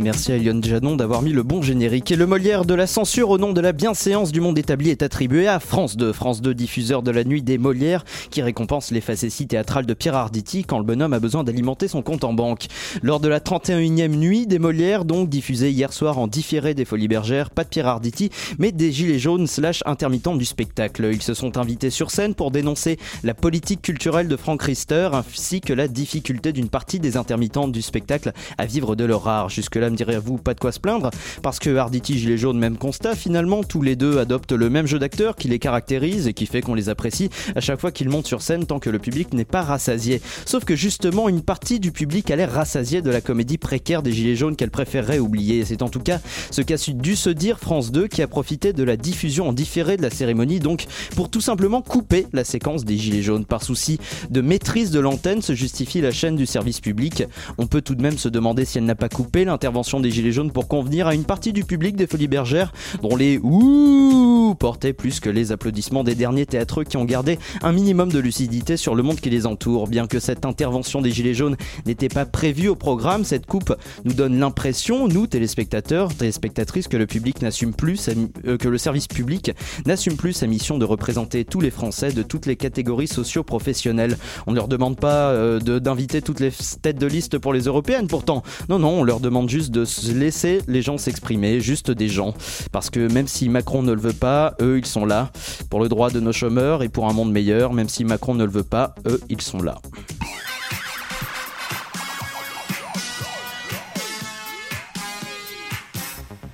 Merci à Eliane Janon d'avoir mis le bon générique. Et le Molière de la censure au nom de la bienséance du monde établi est attribué à France 2, France 2 diffuseur de la nuit des Molières, qui récompense les facéties théâtrales de Pierre Arditi quand le bonhomme a besoin d'alimenter son compte en banque. Lors de la 31e nuit des Molières, donc diffusée hier soir en différé des Folies Bergères, pas de Pierre Arditi, mais des gilets jaunes slash intermittents du spectacle. Ils se sont invités sur scène pour dénoncer la politique culturelle de Frank Riester, ainsi que la difficulté d'une partie des intermittents du spectacle à vivre de leur art. Me direz-vous, pas de quoi se plaindre, parce que Arditi, Gilet Jaune, même constat, finalement, tous les deux adoptent le même jeu d'acteurs qui les caractérise et qui fait qu'on les apprécie à chaque fois qu'ils montent sur scène tant que le public n'est pas rassasié. Sauf que justement, une partie du public a l'air rassasié de la comédie précaire des Gilets jaunes qu'elle préférerait oublier. C'est en tout cas ce qu'a dû se dire France 2 qui a profité de la diffusion en différé de la cérémonie, donc pour tout simplement couper la séquence des Gilets jaunes. Par souci de maîtrise de l'antenne se justifie la chaîne du service public. On peut tout de même se demander si elle n'a pas coupé l'intervention des Gilets jaunes pour convenir à une partie du public des Folies Bergères dont les ouh portaient plus que les applaudissements des derniers théâtreux qui ont gardé un minimum de lucidité sur le monde qui les entoure. Bien que cette intervention des Gilets jaunes n'était pas prévue au programme, cette coupe nous donne l'impression, nous téléspectateurs, téléspectatrices, que le public n'assume plus, euh, que le service public n'assume plus sa mission de représenter tous les Français de toutes les catégories socio-professionnelles. On ne leur demande pas euh, d'inviter toutes les têtes de liste pour les européennes, pourtant. Non, non, on leur demande juste de laisser les gens s'exprimer, juste des gens. Parce que même si Macron ne le veut pas, eux, ils sont là. Pour le droit de nos chômeurs et pour un monde meilleur, même si Macron ne le veut pas, eux, ils sont là.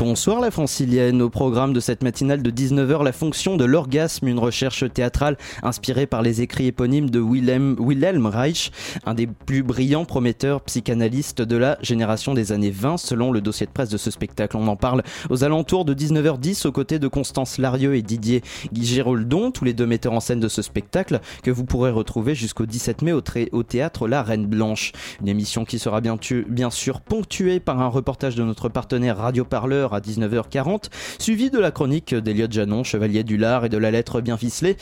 Bonsoir la francilienne. Au programme de cette matinale de 19h, la fonction de l'orgasme, une recherche théâtrale inspirée par les écrits éponymes de Wilhelm, Reich, un des plus brillants prometteurs psychanalystes de la génération des années 20, selon le dossier de presse de ce spectacle. On en parle aux alentours de 19h10 aux côtés de Constance Larieux et Didier Géroldon, tous les deux metteurs en scène de ce spectacle, que vous pourrez retrouver jusqu'au 17 mai au, au, théâtre La Reine Blanche. Une émission qui sera bien, bien sûr ponctuée par un reportage de notre partenaire Radio Parleur à 19h40, suivi de la chronique d'Eliott Janon, chevalier du lard et de la lettre bien ficelée.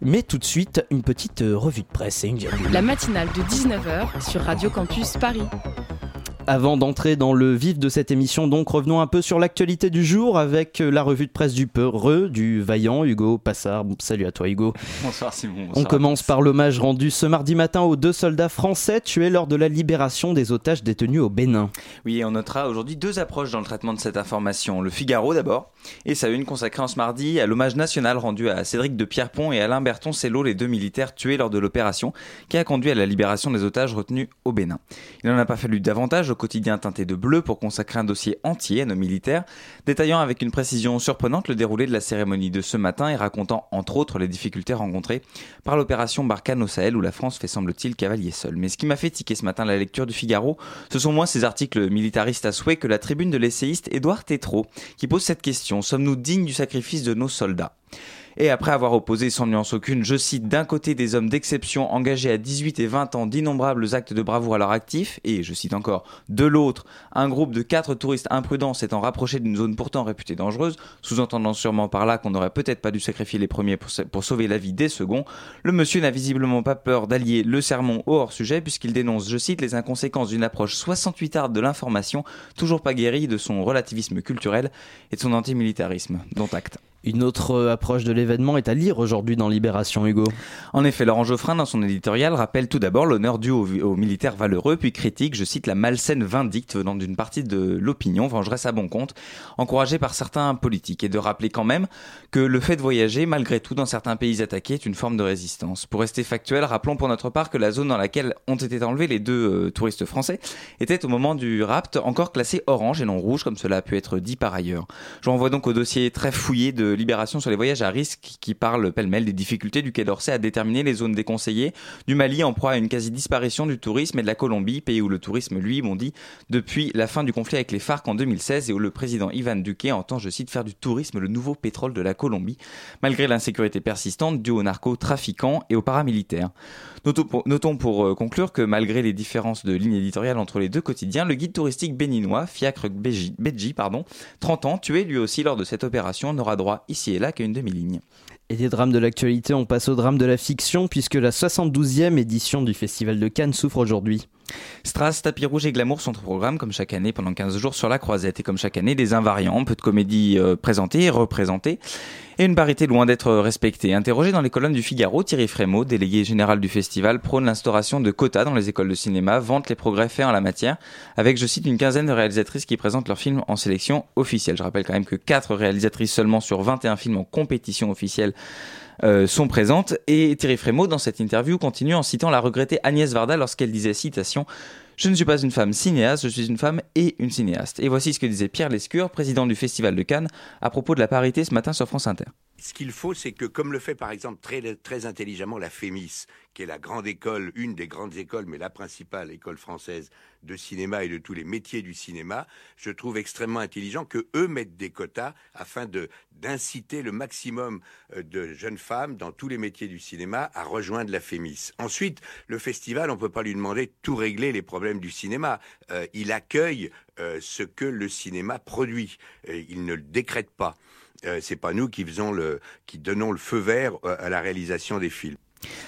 Mais tout de suite, une petite revue de presse La matinale de 19h sur Radio Campus Paris. Avant d'entrer dans le vif de cette émission, donc revenons un peu sur l'actualité du jour avec la revue de presse du Peureux, du vaillant Hugo Passard. salut à toi Hugo. Bonsoir Simon. On commence par l'hommage rendu ce mardi matin aux deux soldats français tués lors de la libération des otages détenus au Bénin. Oui, on notera aujourd'hui deux approches dans le traitement de cette information. Le Figaro d'abord, et sa une consacrée en ce mardi à l'hommage national rendu à Cédric de Pierrepont et Alain Berton Cello, les deux militaires tués lors de l'opération qui a conduit à la libération des otages retenus au Bénin. Il n'en a pas fallu davantage quotidien teinté de bleu pour consacrer un dossier entier à nos militaires, détaillant avec une précision surprenante le déroulé de la cérémonie de ce matin et racontant entre autres les difficultés rencontrées par l'opération Barkhane au Sahel où la France fait semble-t-il cavalier seul. Mais ce qui m'a fait tiquer ce matin la lecture du Figaro, ce sont moins ces articles militaristes à souhait que la tribune de l'essayiste Édouard Tétrault qui pose cette question sommes-nous dignes du sacrifice de nos soldats? Et après avoir opposé sans nuance aucune, je cite, d'un côté des hommes d'exception engagés à 18 et 20 ans d'innombrables actes de bravoure à leur actif, et je cite encore, de l'autre, un groupe de quatre touristes imprudents s'étant rapproché d'une zone pourtant réputée dangereuse, sous-entendant sûrement par là qu'on n'aurait peut-être pas dû sacrifier les premiers pour, pour sauver la vie des seconds, le monsieur n'a visiblement pas peur d'allier le sermon au hors-sujet puisqu'il dénonce, je cite, les inconséquences d'une approche 68 arde de l'information, toujours pas guérie de son relativisme culturel et de son antimilitarisme, dont acte. Une autre euh, approche de l'événement est à lire aujourd'hui dans Libération, Hugo. En effet, Laurent Geoffrin, dans son éditorial, rappelle tout d'abord l'honneur dû aux, militaires valeureux, puis critique, je cite, la malsaine vindicte venant d'une partie de l'opinion, vengeresse à bon compte, encouragée par certains politiques, et de rappeler quand même que le fait de voyager, malgré tout, dans certains pays attaqués, est une forme de résistance. Pour rester factuel, rappelons pour notre part que la zone dans laquelle ont été enlevés les deux euh, touristes français était au moment du rapt encore classée orange et non rouge, comme cela a pu être dit par ailleurs. Je renvoie donc au dossier très fouillé de Libération sur les voyages à risque qui parle pêle-mêle des difficultés du Quai d'Orsay à déterminer les zones déconseillées, du Mali en proie à une quasi-disparition du tourisme et de la Colombie, pays où le tourisme, lui, bondit depuis la fin du conflit avec les FARC en 2016 et où le président Ivan Duque entend, je cite, faire du tourisme le nouveau pétrole de la Colombie, malgré l'insécurité persistante due aux narcotrafiquants et aux paramilitaires. Notons pour, euh, conclure que malgré les différences de ligne éditoriale entre les deux quotidiens, le guide touristique béninois, Fiacre Beji, pardon, 30 ans, tué lui aussi lors de cette opération, n'aura droit ici et là qu'à une demi-ligne. Et des drames de l'actualité, on passe au drame de la fiction puisque la 72e édition du Festival de Cannes souffre aujourd'hui. Strass, Tapis Rouge et Glamour sont au programme comme chaque année pendant 15 jours sur la croisette et comme chaque année des invariants, peu de comédies euh, présentées et représentées et une parité loin d'être respectée. Interrogé dans les colonnes du Figaro, Thierry Frémaux, délégué général du festival, prône l'instauration de quotas dans les écoles de cinéma, vante les progrès faits en la matière, avec, je cite, une quinzaine de réalisatrices qui présentent leurs films en sélection officielle. Je rappelle quand même que 4 réalisatrices seulement sur 21 films en compétition officielle euh, sont présentes. Et Thierry Frémaux, dans cette interview, continue en citant la regrettée Agnès Varda lorsqu'elle disait, citation, je ne suis pas une femme cinéaste, je suis une femme et une cinéaste. Et voici ce que disait Pierre Lescure, président du Festival de Cannes, à propos de la parité ce matin sur France Inter. Ce qu'il faut, c'est que, comme le fait par exemple très, très intelligemment la FEMIS, qui est la grande école, une des grandes écoles, mais la principale école française de cinéma et de tous les métiers du cinéma, je trouve extrêmement intelligent que eux mettent des quotas afin d'inciter le maximum euh, de jeunes femmes dans tous les métiers du cinéma à rejoindre la FEMIS. Ensuite, le festival, on ne peut pas lui demander de tout régler les problèmes du cinéma. Euh, il accueille euh, ce que le cinéma produit. il ne le décrète pas. C'est pas nous qui faisons le, qui donnons le feu vert à la réalisation des films.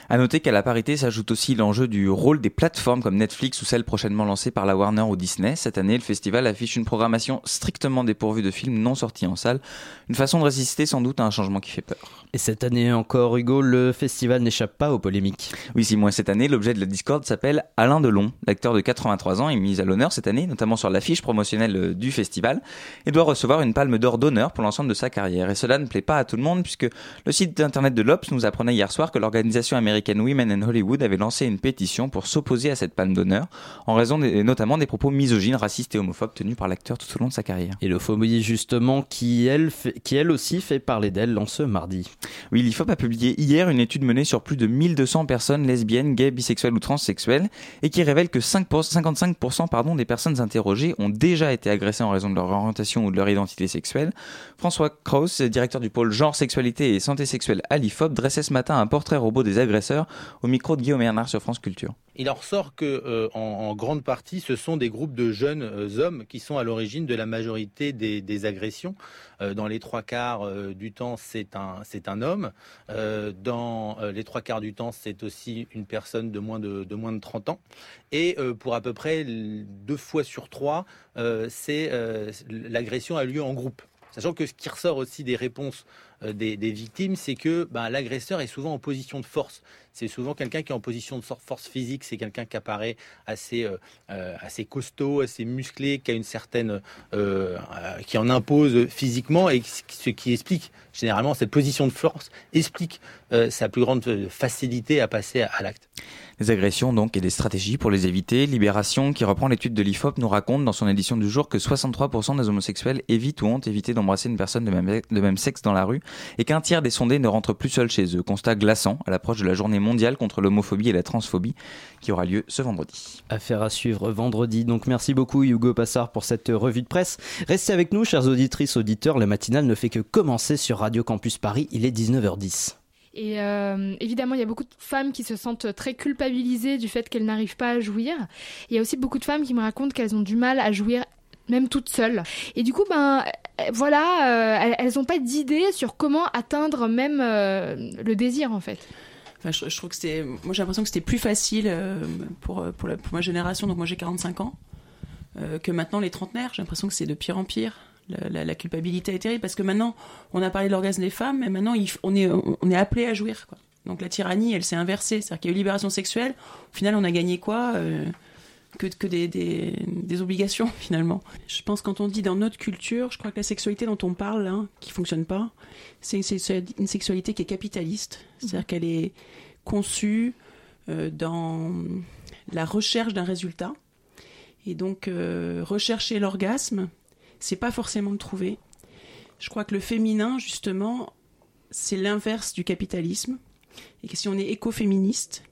À noter qu'à la parité s'ajoute aussi l'enjeu du rôle des plateformes comme Netflix ou celle prochainement lancée par la Warner ou Disney. Cette année, le festival affiche une programmation strictement dépourvue de films non sortis en salle. Une façon de résister sans doute à un changement qui fait peur. Et cette année encore, Hugo, le festival n'échappe pas aux polémiques. Oui, si moi cette année, l'objet de la Discord s'appelle Alain Delon. L'acteur de 83 ans est mis à l'honneur cette année, notamment sur l'affiche promotionnelle du festival, et doit recevoir une palme d'or d'honneur pour l'ensemble de sa carrière. Et cela ne plaît pas à tout le monde puisque le site internet de l'Obs nous apprenait hier soir que l'organisation américaine Women in Hollywood avait lancé une pétition pour s'opposer à cette palme d'honneur, en raison notamment des propos misogynes, racistes et homophobes tenus par l'acteur tout au long de sa carrière. Et le phobie justement, qui elle, qui elle aussi fait parler d'elle en ce mardi. Oui, l'IFOP a publié hier une étude menée sur plus de 1200 personnes lesbiennes, gays, bisexuelles ou transsexuelles, et qui révèle que 5 55% pardon, des personnes interrogées ont déjà été agressées en raison de leur orientation ou de leur identité sexuelle. François Krauss, directeur du pôle genre, sexualité et santé sexuelle à l'IFOP, dressait ce matin un portrait robot des agresseurs au micro de Guillaume Bernard sur France Culture. Il en ressort que, euh, en, grande partie, ce sont des groupes de jeunes euh, hommes qui sont à l'origine de la majorité des, agressions. Euh, dans les trois quarts du temps, c'est un, un homme. dans les trois quarts du temps, c'est aussi une personne de moins de, de moins de 30 ans. Et pour à peu près deux fois sur trois, l'agression a lieu en groupe. Sachant que ce qui ressort aussi des réponses euh, des, victimes, c'est que ben, l'agresseur est souvent en position de force. C'est souvent quelqu'un qui est en position de force physique, c'est quelqu'un qui apparaît assez, euh, euh, assez costaud, assez musclé, qui a une certaine, qui en impose physiquement et ce qui explique généralement cette position de force explique sa plus grande facilité à passer à l'acte. Les agressions donc et des stratégies pour les éviter. Libération, qui reprend l'étude de l'IFOP, nous raconte dans son édition du jour que 63% des homosexuels évitent ou ont évité d'embrasser une personne de même sexe dans la rue et qu'un tiers des sondés ne rentrent plus seuls chez eux. Constat glaçant à l'approche de la journée mondiale contre l'homophobie et la transphobie qui aura lieu ce vendredi. Affaire à suivre vendredi. Donc merci beaucoup Hugo Passard pour cette revue de presse. Restez avec nous, chers auditrices, auditeurs. La matinale ne fait que commencer sur Radio Campus Paris. Il est 19h10. Et euh, évidemment, il y a beaucoup de femmes qui se sentent très culpabilisées du fait qu'elles n'arrivent pas à jouir. Il y a aussi beaucoup de femmes qui me racontent qu'elles ont du mal à jouir même toutes seules. Et du coup, ben voilà, euh, elles n'ont pas d'idée sur comment atteindre même euh, le désir en fait. Enfin, je, trouve que c'était, moi j'ai l'impression que c'était plus facile pour, pour, ma génération, donc moi j'ai 45 ans, que maintenant les trentenaires. J'ai l'impression que c'est de pire en pire la, culpabilité est terrible parce que maintenant, on a parlé de l'orgasme des femmes, mais maintenant, on, est, on est appelé à jouir. Quoi. Donc la tyrannie, elle s'est inversée. C'est-à-dire qu'il y a eu libération sexuelle. Au final, on a gagné quoi euh, que, que des, des, obligations, finalement. Je pense quand on dit dans notre culture, je crois que la sexualité dont on parle, hein, qui fonctionne pas, c'est une sexualité qui est capitaliste. C'est-à-dire mmh. qu'elle est conçue euh, dans la recherche d'un résultat. Et donc, euh, rechercher l'orgasme, c'est pas forcément le trouver. Je crois que le féminin, justement, c'est l'inverse du capitalisme. Et que si on est écoféministe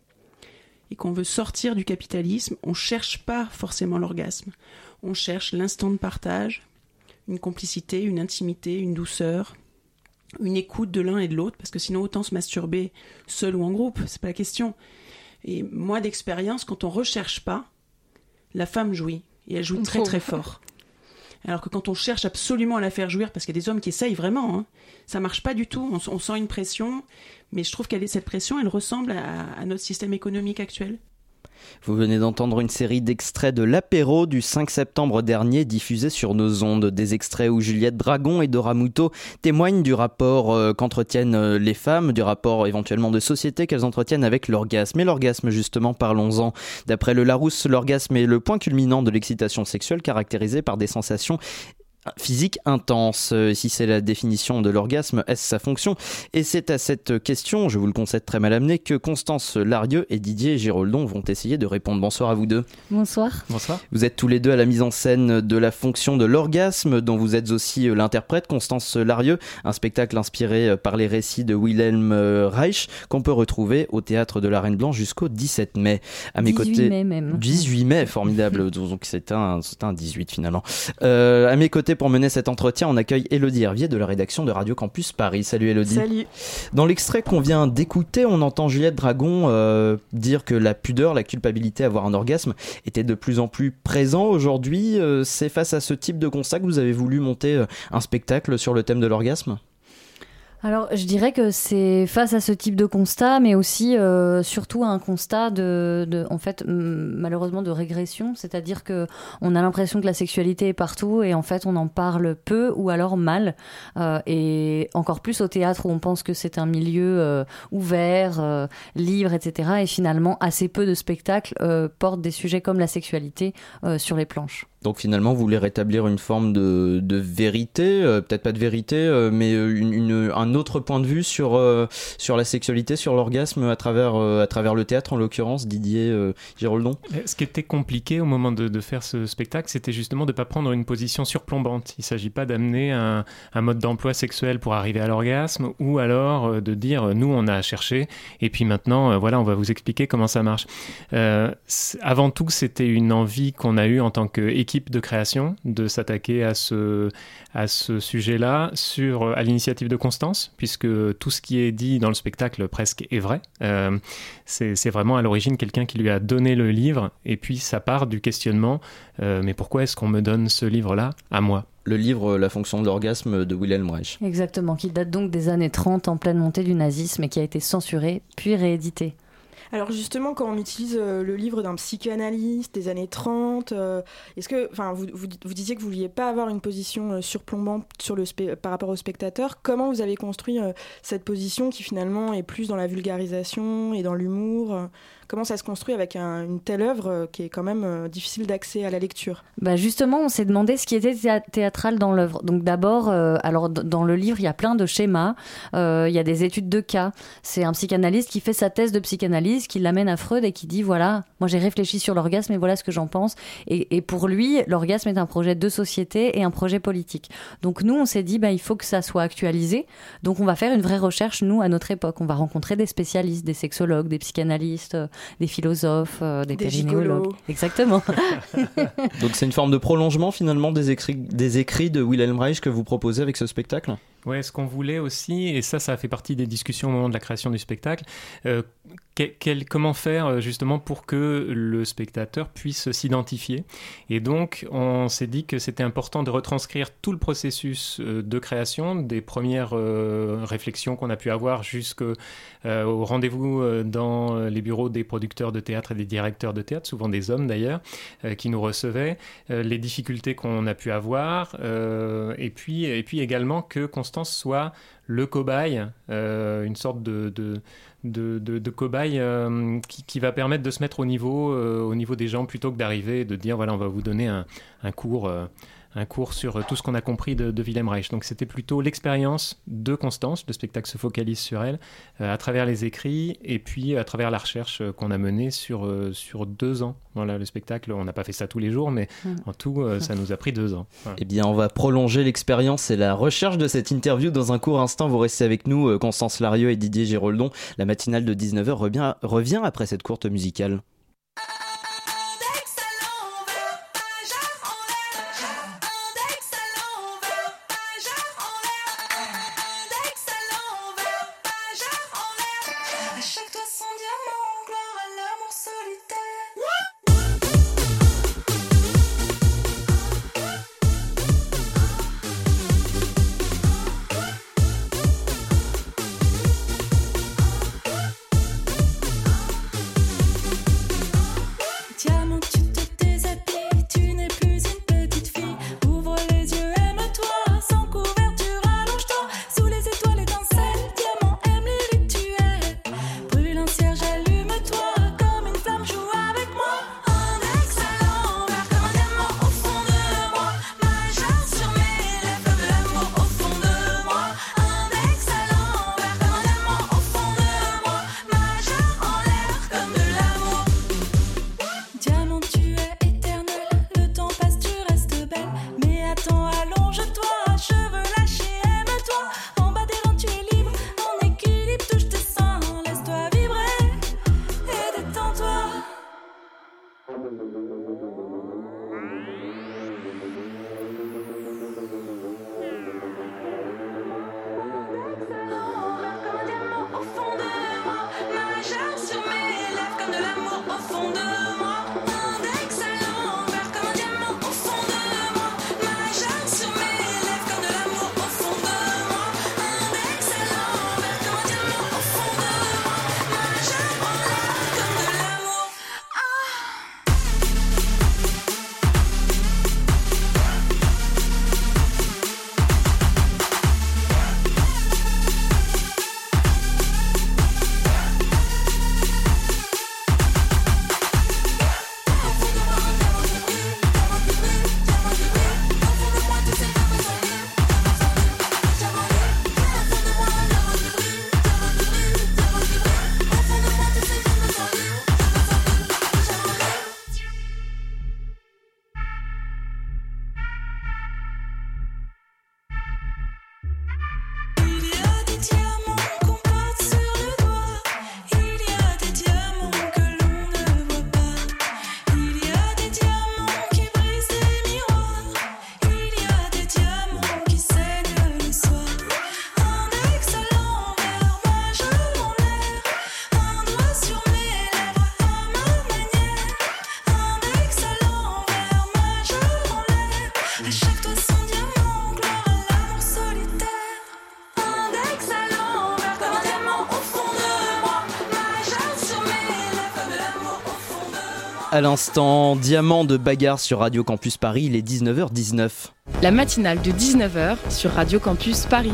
et qu'on veut sortir du capitalisme, on ne cherche pas forcément l'orgasme. On cherche l'instant de partage, une complicité, une intimité, une douceur, une écoute de l'un et de l'autre, parce que sinon autant se masturber seul ou en groupe, c'est pas la question. Et moi d'expérience, quand on recherche pas, la femme jouit et elle joue très très fort. Alors que quand on cherche absolument à la faire jouir, parce qu'il y a des hommes qui essayent vraiment, hein, ça marche pas du tout. On, sent une pression, mais je trouve qu'elle cette pression, elle ressemble à notre système économique actuel. Vous venez d'entendre une série d'extraits de l'apéro du 5 septembre dernier diffusé sur nos ondes. Des extraits où Juliette Dragon et Dora Muto témoignent du rapport euh, qu'entretiennent euh, les femmes, du rapport éventuellement de société qu'elles entretiennent avec l'orgasme. Et l'orgasme, justement, parlons-en. D'après le Larousse, l'orgasme est le point culminant de l'excitation sexuelle caractérisée par des sensations physique intense. Euh, si c'est la définition de l'orgasme, est-ce sa fonction? Et c'est à cette question, je vous le concède très mal amené, que Constance Larieux et Didier Giroldon vont essayer de répondre. Bonsoir à vous deux. Bonsoir. Bonsoir. Vous êtes tous les deux à la mise en scène de la fonction de l'orgasme, dont vous êtes aussi euh, l'interprète, Constance Larieux, un spectacle inspiré euh, par les récits de Wilhelm Reich, qu'on peut retrouver au théâtre de la Reine Blanche jusqu'au 17 mai. À mes 18 côtés, mai même. 18 mai, formidable. Donc c'est un, un 18 finalement. Euh, à mes côtés, pour mener cet entretien, on accueille Elodie Hervier de la rédaction de Radio Campus Paris. Salut Elodie. Salut. Dans l'extrait qu'on vient d'écouter, on entend Juliette Dragon euh, dire que la pudeur, la culpabilité à avoir un orgasme était de plus en plus présent aujourd'hui. Euh, c'est face à ce type de constat que vous avez voulu monter euh, un spectacle sur le thème de l'orgasme? Alors, je dirais que c'est face à ce type de constat, mais aussi euh, surtout à un constat de, en fait, malheureusement de régression, c'est-à-dire que on a l'impression que la sexualité est partout et en fait on en parle peu ou alors mal, euh, et encore plus au théâtre où on pense que c'est un milieu euh, ouvert, euh, libre, etc. Et finalement, assez peu de spectacles portent des sujets comme la sexualité sur les planches. Donc finalement, vous voulez rétablir une forme de, vérité, euh, peut-être pas de vérité, euh, mais euh, un autre point de vue sur, sur la sexualité, sur l'orgasme à travers, à travers le théâtre, en l'occurrence, Didier Giroldon Ce qui était compliqué au moment de, de faire ce spectacle, c'était justement de ne pas prendre une position surplombante. Il ne s'agit pas d'amener un, un, mode d'emploi sexuel pour arriver à l'orgasme, ou alors de dire, nous, on a cherché, et puis maintenant, voilà, on va vous expliquer comment ça marche. avant tout, c'était une envie qu'on a eue en tant qu'équipe de création de s'attaquer à ce, à ce sujet-là sur, à l'initiative de Constance, puisque tout ce qui est dit dans le spectacle presque est vrai. Euh, c'est vraiment à l'origine quelqu'un qui lui a donné le livre, et puis ça part du questionnement, euh, mais pourquoi est-ce qu'on me donne ce livre-là à moi? Le livre La fonction de l'orgasme de Wilhelm Reich. Exactement, qui date donc des années 30 en pleine montée du nazisme et qui a été censuré puis réédité. Alors justement, quand on utilise euh, le livre d'un psychanalyste des années 30, euh, est-ce que, vous, vous, disiez que vous vouliez pas avoir une position euh, surplombante sur le par rapport au spectateur. Comment vous avez construit cette position qui finalement est plus dans la vulgarisation et dans l'humour Comment ça se construit avec une telle œuvre euh, qui est quand même euh, difficile d'accès à la lecture bah Justement, on s'est demandé ce qui était théâtral dans l'œuvre. Donc d'abord, euh, alors dans le livre, il y a plein de schémas, il y a des études de cas. C'est un psychanalyste qui fait sa thèse de psychanalyse, qui l'amène à Freud et qui dit, voilà, moi j'ai réfléchi sur l'orgasme et voilà ce que j'en pense. Et, pour lui, l'orgasme est un projet de société et un projet politique. Donc nous, on s'est dit, bah, il faut que ça soit actualisé. Donc on va faire une vraie recherche, nous, à notre époque. On va rencontrer des spécialistes, des sexologues, des psychanalystes, des philosophes, euh, des, des Exactement. Donc c'est une forme de prolongement finalement des écrits, des écrits de Wilhelm Reich que vous proposez avec ce spectacle? Ouais, ce qu'on voulait aussi, et ça, ça fait partie des discussions au moment de la création du spectacle, euh, comment faire euh, justement pour que le spectateur puisse s'identifier. Et donc, on s'est dit que c'était important de retranscrire tout le processus euh, de création, des premières réflexions qu'on a pu avoir jusqu'au rendez-vous dans les bureaux des producteurs de théâtre et des directeurs de théâtre, souvent des hommes d'ailleurs, qui nous recevaient, les difficultés qu'on a pu avoir, et, puis, et puis également que soit le cobaye, euh, une sorte de, cobaye euh, qui, va permettre de se mettre au niveau, euh, au niveau des gens plutôt que d'arriver et de dire voilà, on va vous donner un, un cours un cours sur tout ce qu'on a compris de, de Wilhelm Reich. Donc c'était plutôt l'expérience de Constance, le spectacle se focalise sur elle, à travers les écrits et puis à travers la recherche qu'on a menée sur, sur deux ans. Voilà, le spectacle, on n'a pas fait ça tous les jours, mais mm. en tout, ça nous a pris deux ans. Eh bien, on va prolonger l'expérience et la recherche de cette interview dans un court instant. Vous restez avec nous, Constance Larieux et Didier Géroldon. La matinale de 19h revient, revient après cette courte musicale. À l'instant, Diamant de bagarre sur Radio Campus Paris, il est 19h19. La matinale de 19h sur Radio Campus Paris.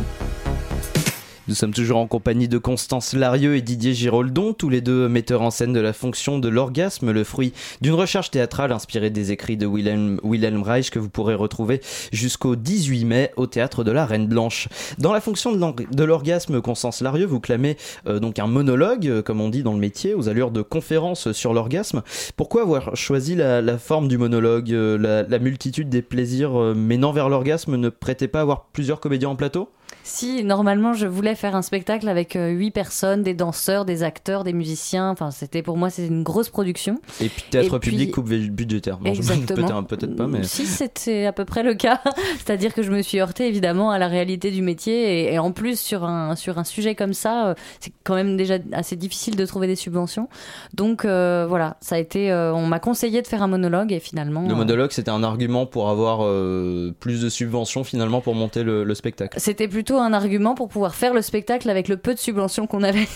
Nous sommes toujours en compagnie de Constance Larieux et Didier Giroldon, tous les deux metteurs en scène de la fonction de l'orgasme, le fruit d'une recherche théâtrale inspirée des écrits de Wilhelm, Reich que vous pourrez retrouver jusqu'au 18 mai au théâtre de la Reine Blanche. Dans la fonction de l'orgasme, Constance Larieux, vous clamez euh, donc un monologue, euh, comme on dit dans le métier, aux allures de conférence sur l'orgasme. Pourquoi avoir choisi la, forme du monologue euh, la, la, multitude des plaisirs menant vers l'orgasme ne prêtait pas à avoir plusieurs comédiens en plateau? Si, normalement, je voulais faire un spectacle avec euh, huit personnes, des danseurs, des acteurs, des musiciens. Enfin, c'était pour moi, c'est une grosse production. Et puis théâtre public, coupe budgétaire. exactement. Peut-être pas, mais. Si, c'était à peu près le cas. C'est-à-dire que je me suis heurtée évidemment à la réalité du métier. Et, en plus, sur un, sur un sujet comme ça, euh, c'est quand même déjà assez difficile de trouver des subventions. Donc euh, voilà, ça a été. on m'a conseillé de faire un monologue et finalement. Le monologue, c'était un argument pour avoir plus de subventions finalement pour monter le, le spectacle. C'était plutôt un argument pour pouvoir faire le spectacle avec le peu de subventions qu'on avait.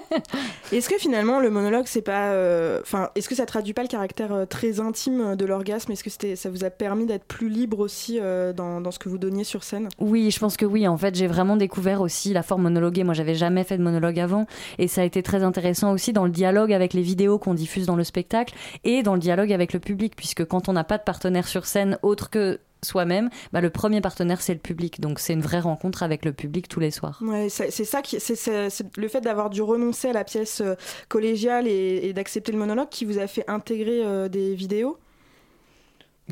est-ce que finalement le monologue, c'est pas, euh, enfin, est-ce que ça traduit pas le caractère euh, très intime de l'orgasme? Est-ce que c'était, ça vous a permis d'être plus libre aussi euh, dans, dans, ce que vous donniez sur scène? Oui, je pense que oui. En fait, j'ai vraiment découvert aussi la forme monologuée. Moi, j'avais jamais fait de monologue avant, et ça a été très intéressant aussi dans le dialogue avec les vidéos qu'on diffuse dans le spectacle et dans le dialogue avec le public, puisque quand on n'a pas de partenaire sur scène autre que soi-même, bah, le premier partenaire c'est le public. Donc c'est une vraie rencontre avec le public tous les soirs. Ouais, c'est ça qui, c'est- le fait d'avoir dû renoncer à la pièce euh, collégiale et, et d'accepter le monologue qui vous a fait intégrer euh, des vidéos.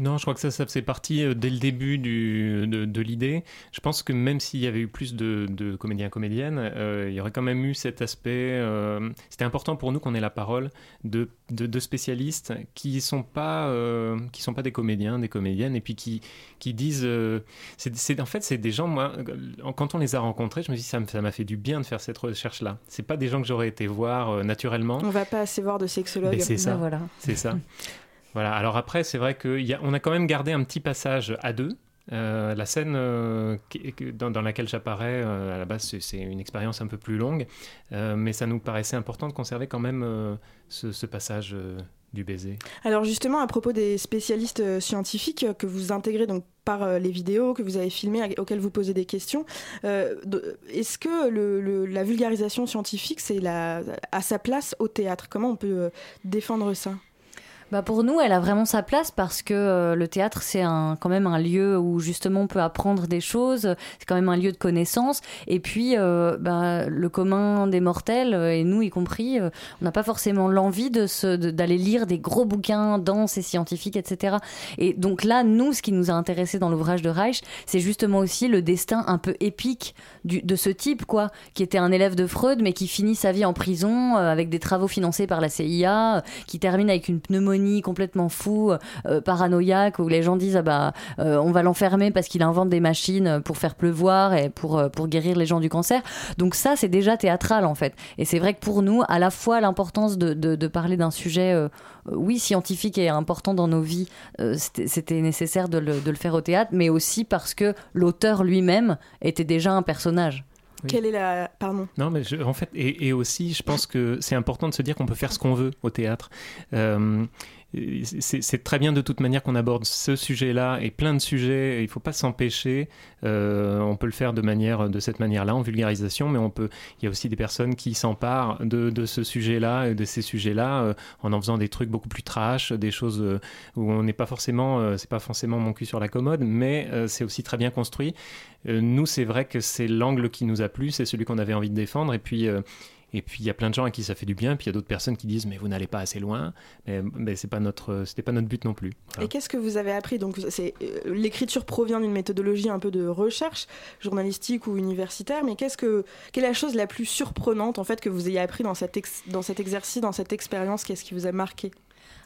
Non, je crois que ça, ça faisait partie euh, dès le début du, de, de l'idée. Je pense que même s'il y avait eu plus de, de comédiens comédiennes, euh, il y aurait quand même eu cet aspect. euh, C'était important pour nous qu'on ait la parole de, de, de spécialistes qui sont pas euh, qui sont pas des comédiens, des comédiennes, et puis qui qui disent. euh, c'est c'est- en fait, c'est des gens. Moi, quand on les a rencontrés, je me dis ça me- ça m'a fait du bien de faire cette recherche-là. C'est pas des gens que j'aurais été voir euh, naturellement. On va pas assez voir de sexologues. Mais c'est ça. Ben voilà. C'est ça. voilà. Alors après, c'est vrai qu'on a quand même gardé un petit passage à deux. Euh, la scène euh, dans, laquelle j'apparais, euh, à la base, c'est- une expérience un peu plus longue, mais ça nous paraissait important de conserver quand même ce, passage du baiser. Alors justement, à propos des spécialistes scientifiques que vous intégrez donc par les vidéos que vous avez filmées, auxquelles vous posez des questions, est-ce que la vulgarisation scientifique, c'est à sa place au théâtre? Comment on peut défendre ça? Bah pour nous, elle a vraiment sa place parce que euh, le théâtre, c'est quand même un lieu où justement on peut apprendre des choses, c'est quand même un lieu de connaissance. Et puis, euh, bah, le commun des mortels, euh, et nous y compris, on n'a pas forcément l'envie de d'aller lire des gros bouquins denses et scientifiques, etc. Et donc là, nous, ce qui nous a intéressé dans l'ouvrage de Reich, c'est justement aussi le destin un peu épique du, de ce type, quoi, qui était un élève de Freud, mais qui finit sa vie en prison avec des travaux financés par la CIA, qui termine avec une pneumonie complètement fou, euh, paranoïaque, où les gens disent ah bah euh, on va l'enfermer parce qu'il invente des machines pour faire pleuvoir et pour euh, pour guérir les gens du cancer. Donc ça c'est déjà théâtral en fait. Et c'est vrai que pour nous, à la fois l'importance de, de, parler d'un sujet euh, oui scientifique et important dans nos vies, c'était nécessaire de le, de le faire au théâtre, mais aussi parce que l'auteur lui-même était déjà un personnage. Oui. Quelle est la pardon Non, mais je- en fait, et, et aussi, je pense que c'est important de se dire qu'on peut faire ce qu'on veut au théâtre. Euh, c'est très bien de toute manière qu'on aborde ce sujet-là et plein de sujets. Il ne faut pas s'empêcher. Euh, on peut le faire de cette manière-là, en vulgarisation, mais on peut. Il y a aussi des personnes qui s'emparent de, ce sujet-là et de ces sujets-là euh, en en faisant des trucs beaucoup plus trash, des choses euh, où on n'est pas forcément, c'est pas forcément mon cul sur la commode, mais c'est aussi très bien construit. Nous, c'est vrai que c'est l'angle qui nous a plu, c'est celui qu'on avait envie de défendre, et puis. Et puis il y a plein de gens à qui ça fait du bien, puis il y a d'autres personnes qui disent mais vous n'allez pas assez loin, mais, mais c'est pas notre, pas notre but non plus. Et qu'est-ce que vous avez appris? Donc, c'est euh, l'écriture provient d'une méthodologie un peu de recherche journalistique ou universitaire, mais qu'est-ce que quelle est la chose la plus surprenante en fait que vous ayez appris dans cet dans cet exercice, dans cette expérience? Qu'est-ce qui vous a marqué?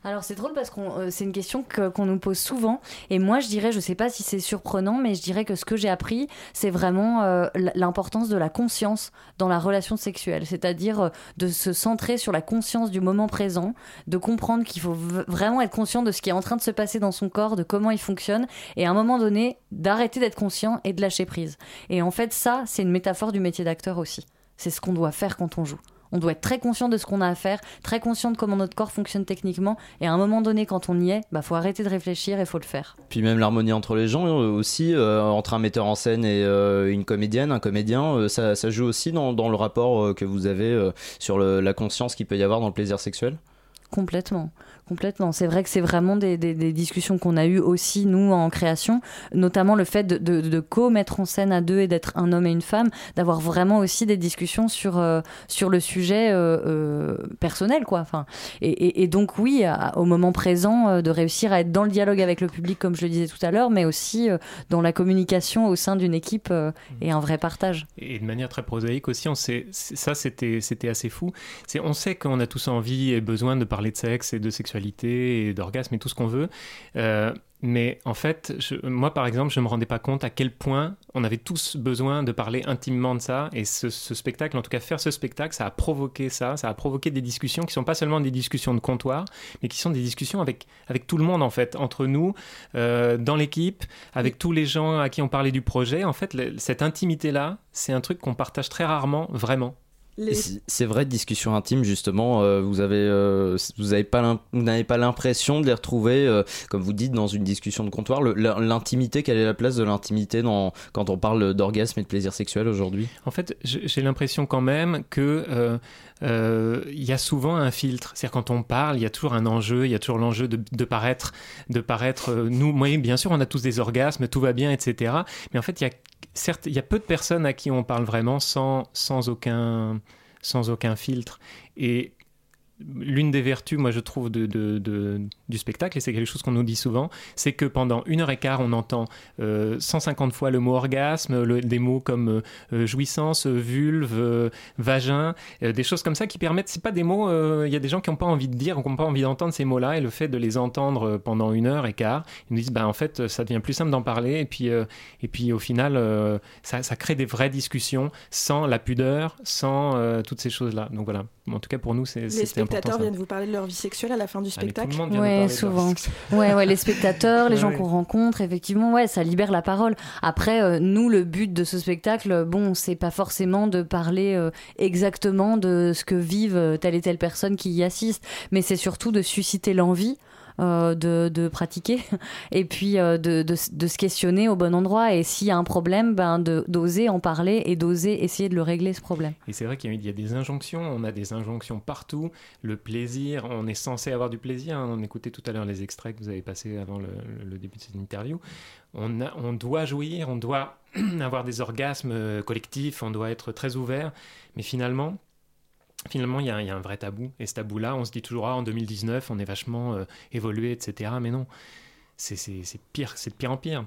Alors c'est drôle parce que c'est une question que- qu'on nous pose souvent et moi je dirais, je sais pas si c'est surprenant, mais je dirais que ce que j'ai appris c'est vraiment euh, l'importance de la conscience dans la relation sexuelle, c'est-à-dire euh, de se centrer sur la conscience du moment présent, de comprendre qu'il faut vraiment être conscient de ce qui est en train de se passer dans son corps, de comment il fonctionne et à un moment donné d'arrêter d'être conscient et de lâcher prise. Et en fait ça c'est une métaphore du métier d'acteur aussi. C'est ce qu'on doit faire quand on joue. On doit être très conscient de ce qu'on a à faire, très conscient de comment notre corps fonctionne techniquement. Et à un moment donné, quand on y est, bah faut arrêter de réfléchir et faut le faire. Puis même l'harmonie entre les gens euh, aussi, euh, entre un metteur en scène et euh, une comédienne, un comédien, euh, ça, ça joue aussi dans, dans le rapport que vous avez sur le- la conscience qu'il peut y avoir dans le plaisir sexuel? Complètement. C'est vrai que c'est vraiment des, discussions qu'on a eues aussi, nous, en création, notamment le fait de, co-mettre en scène à deux et d'être un homme et une femme, d'avoir vraiment aussi des discussions sur, euh, sur le sujet euh, euh, personnel, quoi. Enfin, et, donc, oui, au moment présent, de réussir à être dans le dialogue avec le public, comme je le disais tout à l'heure, mais aussi dans la communication au sein d'une équipe et un vrai partage. Et de manière très prosaïque aussi, on sait, ça c'était assez fou. On sait qu'on a tous envie et besoin de parler de sexe et de sexualité et d'orgasme et tout ce qu'on veut. Euh, mais en fait, je- moi par exemple, je me rendais pas compte à quel point on avait tous besoin de parler intimement de ça. Et ce, spectacle, en tout cas faire ce spectacle, ça a provoqué ça. Ça a provoqué des discussions qui sont pas seulement des discussions de comptoir, mais qui sont des discussions avec avec tout le monde en fait, entre nous, euh, dans l'équipe, avec tous les gens à qui on parlait du projet. En fait, cette intimité là, c'est un truc qu'on partage très rarement, vraiment. Les- Ces vraies discussions intimes, justement, euh, vous avez, euh, vous avez pas, l'im- vous n'avez pas l'impression de les retrouver, euh, comme vous dites, dans une discussion de comptoir. L'intimité, quelle est la place de l'intimité dans quand on parle d'orgasme et de plaisir sexuel aujourd'hui? En fait, j'ai j'ai l'impression quand même que euh, il y a souvent un filtre. C'est-à-dire quand on parle, il y a toujours un enjeu, il y a toujours l'enjeu de, de paraître, de paraître. euh, nous, moi, bien sûr, on a tous des orgasmes, tout va bien, etc. Mais en fait, il y a certes, il y a peu de personnes à qui on parle vraiment sans sans aucun sans aucun filtre. Et l'une des vertus, moi je trouve, de, du spectacle, et c'est quelque chose qu'on nous dit souvent, c'est que pendant une heure et quart, on entend euh, 150 fois le mot orgasme, des mots comme euh, euh, jouissance, euh, vulve, euh, vagin, euh, des choses comme ça qui permettent, c'est pas des mots, euh, il y a des gens qui n'ont pas envie de dire, qui n'ont pas envie d'entendre ces mots-là, et le fait de les entendre euh, pendant une heure et quart, ils nous disent, bah, en fait, ça devient plus simple d'en parler, et puis, euh, et puis au final, euh, ça, ça crée des vraies discussions sans la pudeur, sans euh, toutes ces choses-là. Donc voilà, en tout cas pour nous, c'est Les spectateurs viennent vous parler de leur vie sexuelle à la fin du Ah, spectacle le monde vient nous Ouais, leur souvent. sexe. Ouais, ouais, les spectateurs, les Ouais, gens ouais. qu'on rencontre, effectivement, ouais, ça libère la parole. Après, euh, nous, le but de ce spectacle, bon, c'est pas forcément de parler euh, exactement de ce que vivent euh, telle et telle personne qui y assiste, mais c'est surtout de susciter l'envie. Euh, de, pratiquer et puis euh, de, se questionner au bon endroit et s'il y a un problème ben d'oser en parler et d'oser essayer de le régler ce problème Et c'est vrai qu'il y a- des injonctions, on a des injonctions partout. Le plaisir, on est censé avoir du plaisir. hein. On écoutait tout à l'heure les extraits que vous avez passés avant le, début de cette interview. On, on doit jouir, on doit avoir des orgasmes euh, collectifs, on doit être très ouvert. Mais finalement, finalement, il y, a, un vrai tabou. Et ce tabou-là, on se dit toujours, ah, en 2019, on est vachement euh, évolué, etc. Mais non, c'est pire, c'est de pire en pire.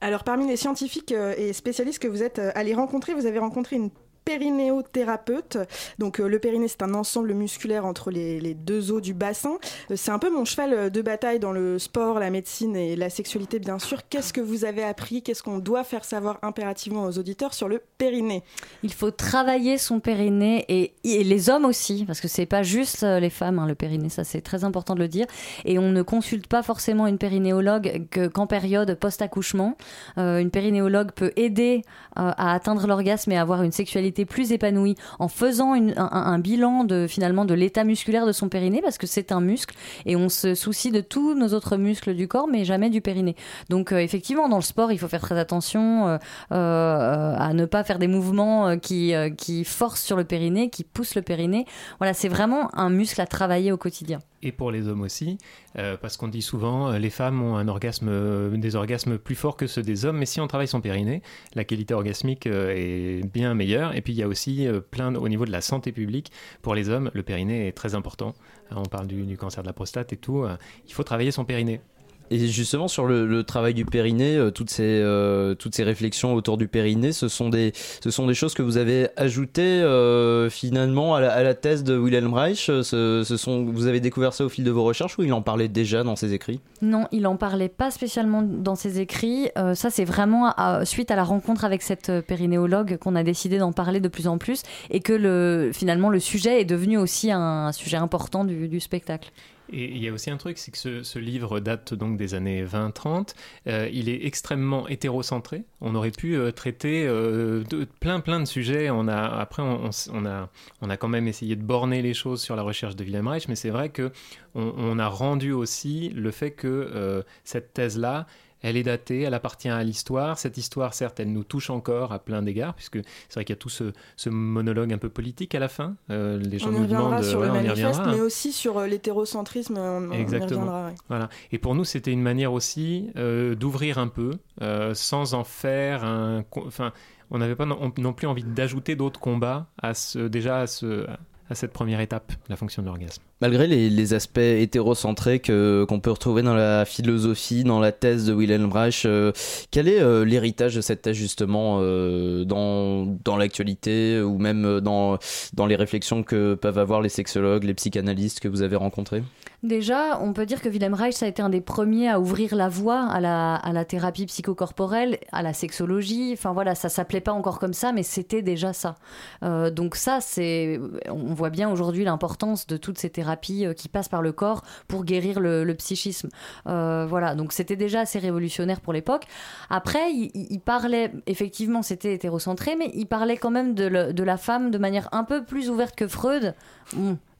Alors, parmi les scientifiques euh, et spécialistes que vous êtes euh, allés rencontrer, vous avez rencontré une périnéothérapeute. Donc, euh, le périnée, c'est un ensemble musculaire entre les, deux os du bassin. Euh, c'est un peu mon cheval euh, de bataille dans le sport, la médecine et la sexualité, bien sûr. Qu'est-ce que vous avez appris? Qu'est-ce qu'on doit faire savoir impérativement aux auditeurs sur le périnée? Il faut travailler son périnée et, les hommes aussi, parce que c'est pas juste les femmes, hein, le périnée, ça c'est très important de le dire. Et on ne consulte pas forcément une périnéologue que- qu'en période post-accouchement. Une périnéologue peut aider à atteindre l'orgasme et avoir une sexualité plus épanouie en faisant un, bilan de finalement de l'état musculaire de son périnée, parce que c'est un muscle et on se soucie de tous nos autres muscles du corps, mais jamais du périnée. Donc euh, effectivement, dans le sport, il faut faire très attention euh, euh, à ne pas faire des mouvements qui, qui forcent sur le périnée, qui poussent le périnée. Voilà, c'est vraiment un muscle à travailler au quotidien. Et pour les hommes aussi, euh, parce qu'on dit souvent euh, les femmes ont un orgasme, euh, des orgasmes plus forts que ceux des hommes, mais si on travaille son périnée, la qualité orgasmique est bien meilleure. Et puis il y a aussi plein au niveau de la santé publique pour les hommes, le périnée est très important. On parle du, du cancer de la prostate et tout. il faut travailler son périnée. Et justement sur le, travail du périnée, euh, toutes ces euh, toutes ces réflexions autour du périnée, ce sont des ce sont des choses que vous avez ajoutées euh, finalement à la, à la thèse de Wilhelm Reich. Ce, sont vous avez découvert ça au fil de vos recherches ou il en parlait déjà dans ses écrits? Non, il en parlait pas spécialement dans ses écrits. Ça, c'est vraiment suite à la rencontre avec cette périnéologue qu'on a décidé d'en parler de plus en plus et que le, finalement le sujet est devenu aussi un, sujet important du spectacle. Et il y a aussi un truc, c'est que ce, livre date donc des années 20-30. Euh, il est extrêmement hétérocentré. On aurait pu euh, traiter euh, de, plein plein de sujets. On a après on, a on a quand même essayé de borner les choses sur la recherche de Wilhelm Reich, mais c'est vrai que on, a rendu aussi le fait que cette thèse là. Elle est datée, elle appartient à l'histoire. Cette histoire, certes, elle nous touche encore à plein d'égards, puisque c'est vrai qu'il y a tout ce, ce monologue un peu politique à la fin. Euh, les gens On nous reviendra demandent, sur ouais, le on y manifeste, reviendra. mais aussi sur euh, l'hétérocentrisme. On, on y Exactement. reviendra. ouais. Voilà. Et pour nous, c'était une manière aussi euh, d'ouvrir un peu, euh, sans en faire un. Enfin, on n'avait pas non, non plus envie d'ajouter d'autres combats à ce, déjà à, ce, à cette première étape, la fonction de l'orgasme. Malgré les, aspects hétérocentrés que- qu'on peut retrouver dans la philosophie, dans la thèse de Wilhelm Reich, euh, quel est euh, l'héritage de cette thèse justement euh, dans, dans l'actualité ou même dans, dans les réflexions que peuvent avoir les sexologues, les psychanalystes que vous avez rencontrés? Déjà, on peut dire que Wilhelm Reich, ça a été un des premiers à ouvrir la voie à la, à la thérapie psychocorporelle, à la sexologie. Enfin voilà, ça s'appelait pas encore comme ça, mais c'était déjà ça. Euh, donc ça, c'est, on voit bien aujourd'hui l'importance de toutes ces thérapies thérapie qui passe par le corps pour guérir le, psychisme. voilà, donc c'était déjà assez révolutionnaire pour l'époque. Après, il, parlait, effectivement, c'était hétérocentré, mais il parlait quand même de, la femme de manière un peu plus ouverte que Freud.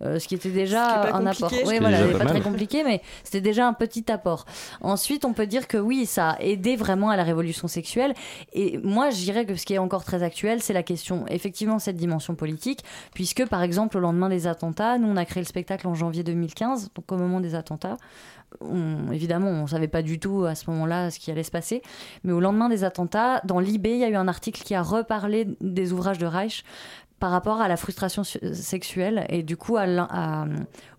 Euh, ce qui était déjà un apport. Oui, voilà, pas, pas très compliqué, mais c'était déjà un petit apport. Ensuite, on peut dire que oui, ça a aidé vraiment à la révolution sexuelle. Et moi, je dirais que ce qui est encore très actuel, c'est la question, effectivement, cette dimension politique, puisque par exemple, au lendemain des attentats, nous, on a créé le spectacle en janvier 2015, donc au moment des attentats. On, évidemment, on ne savait pas du tout à ce moment-là ce qui allait se passer. Mais au lendemain des attentats, dans l'IB, il y a eu un article qui a reparlé des ouvrages de Reich par rapport à la frustration sexuelle et du coup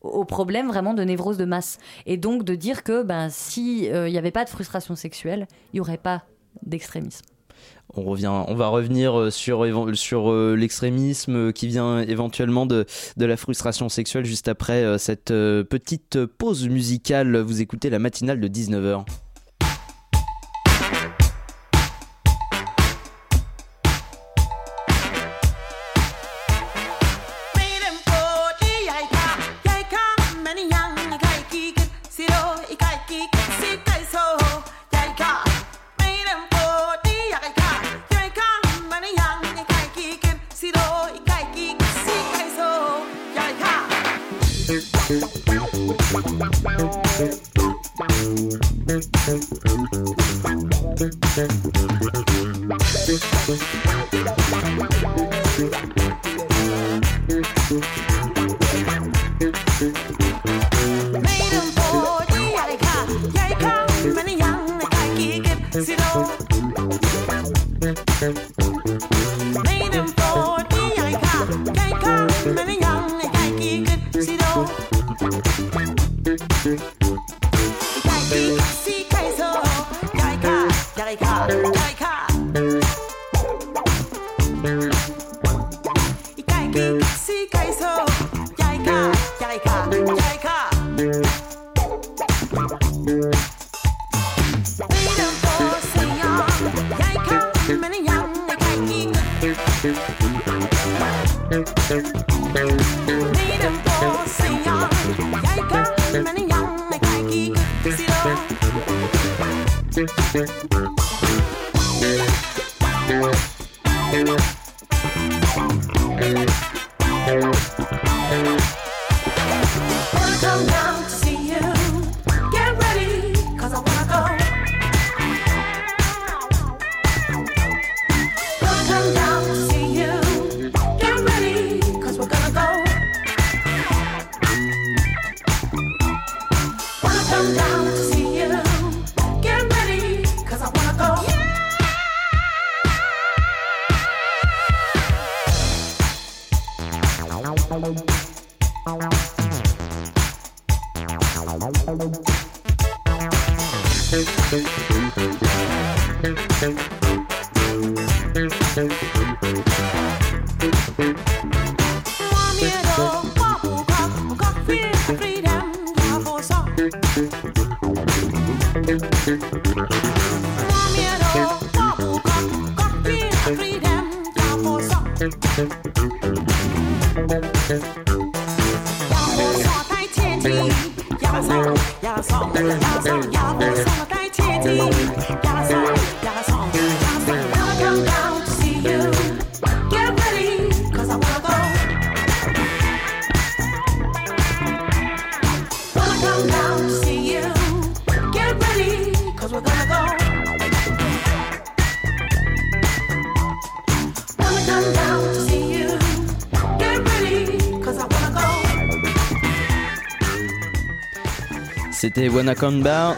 au problème vraiment de névrose de masse. Et donc de dire que ben, s'il euh, n'y avait pas de frustration sexuelle, il n'y aurait pas d'extrémisme. On, revient, on va revenir euh, sur, sur euh, l'extrémisme qui vient éventuellement de, de la frustration sexuelle juste après cette petite pause musicale. Vous écoutez la matinale de 19h. C'était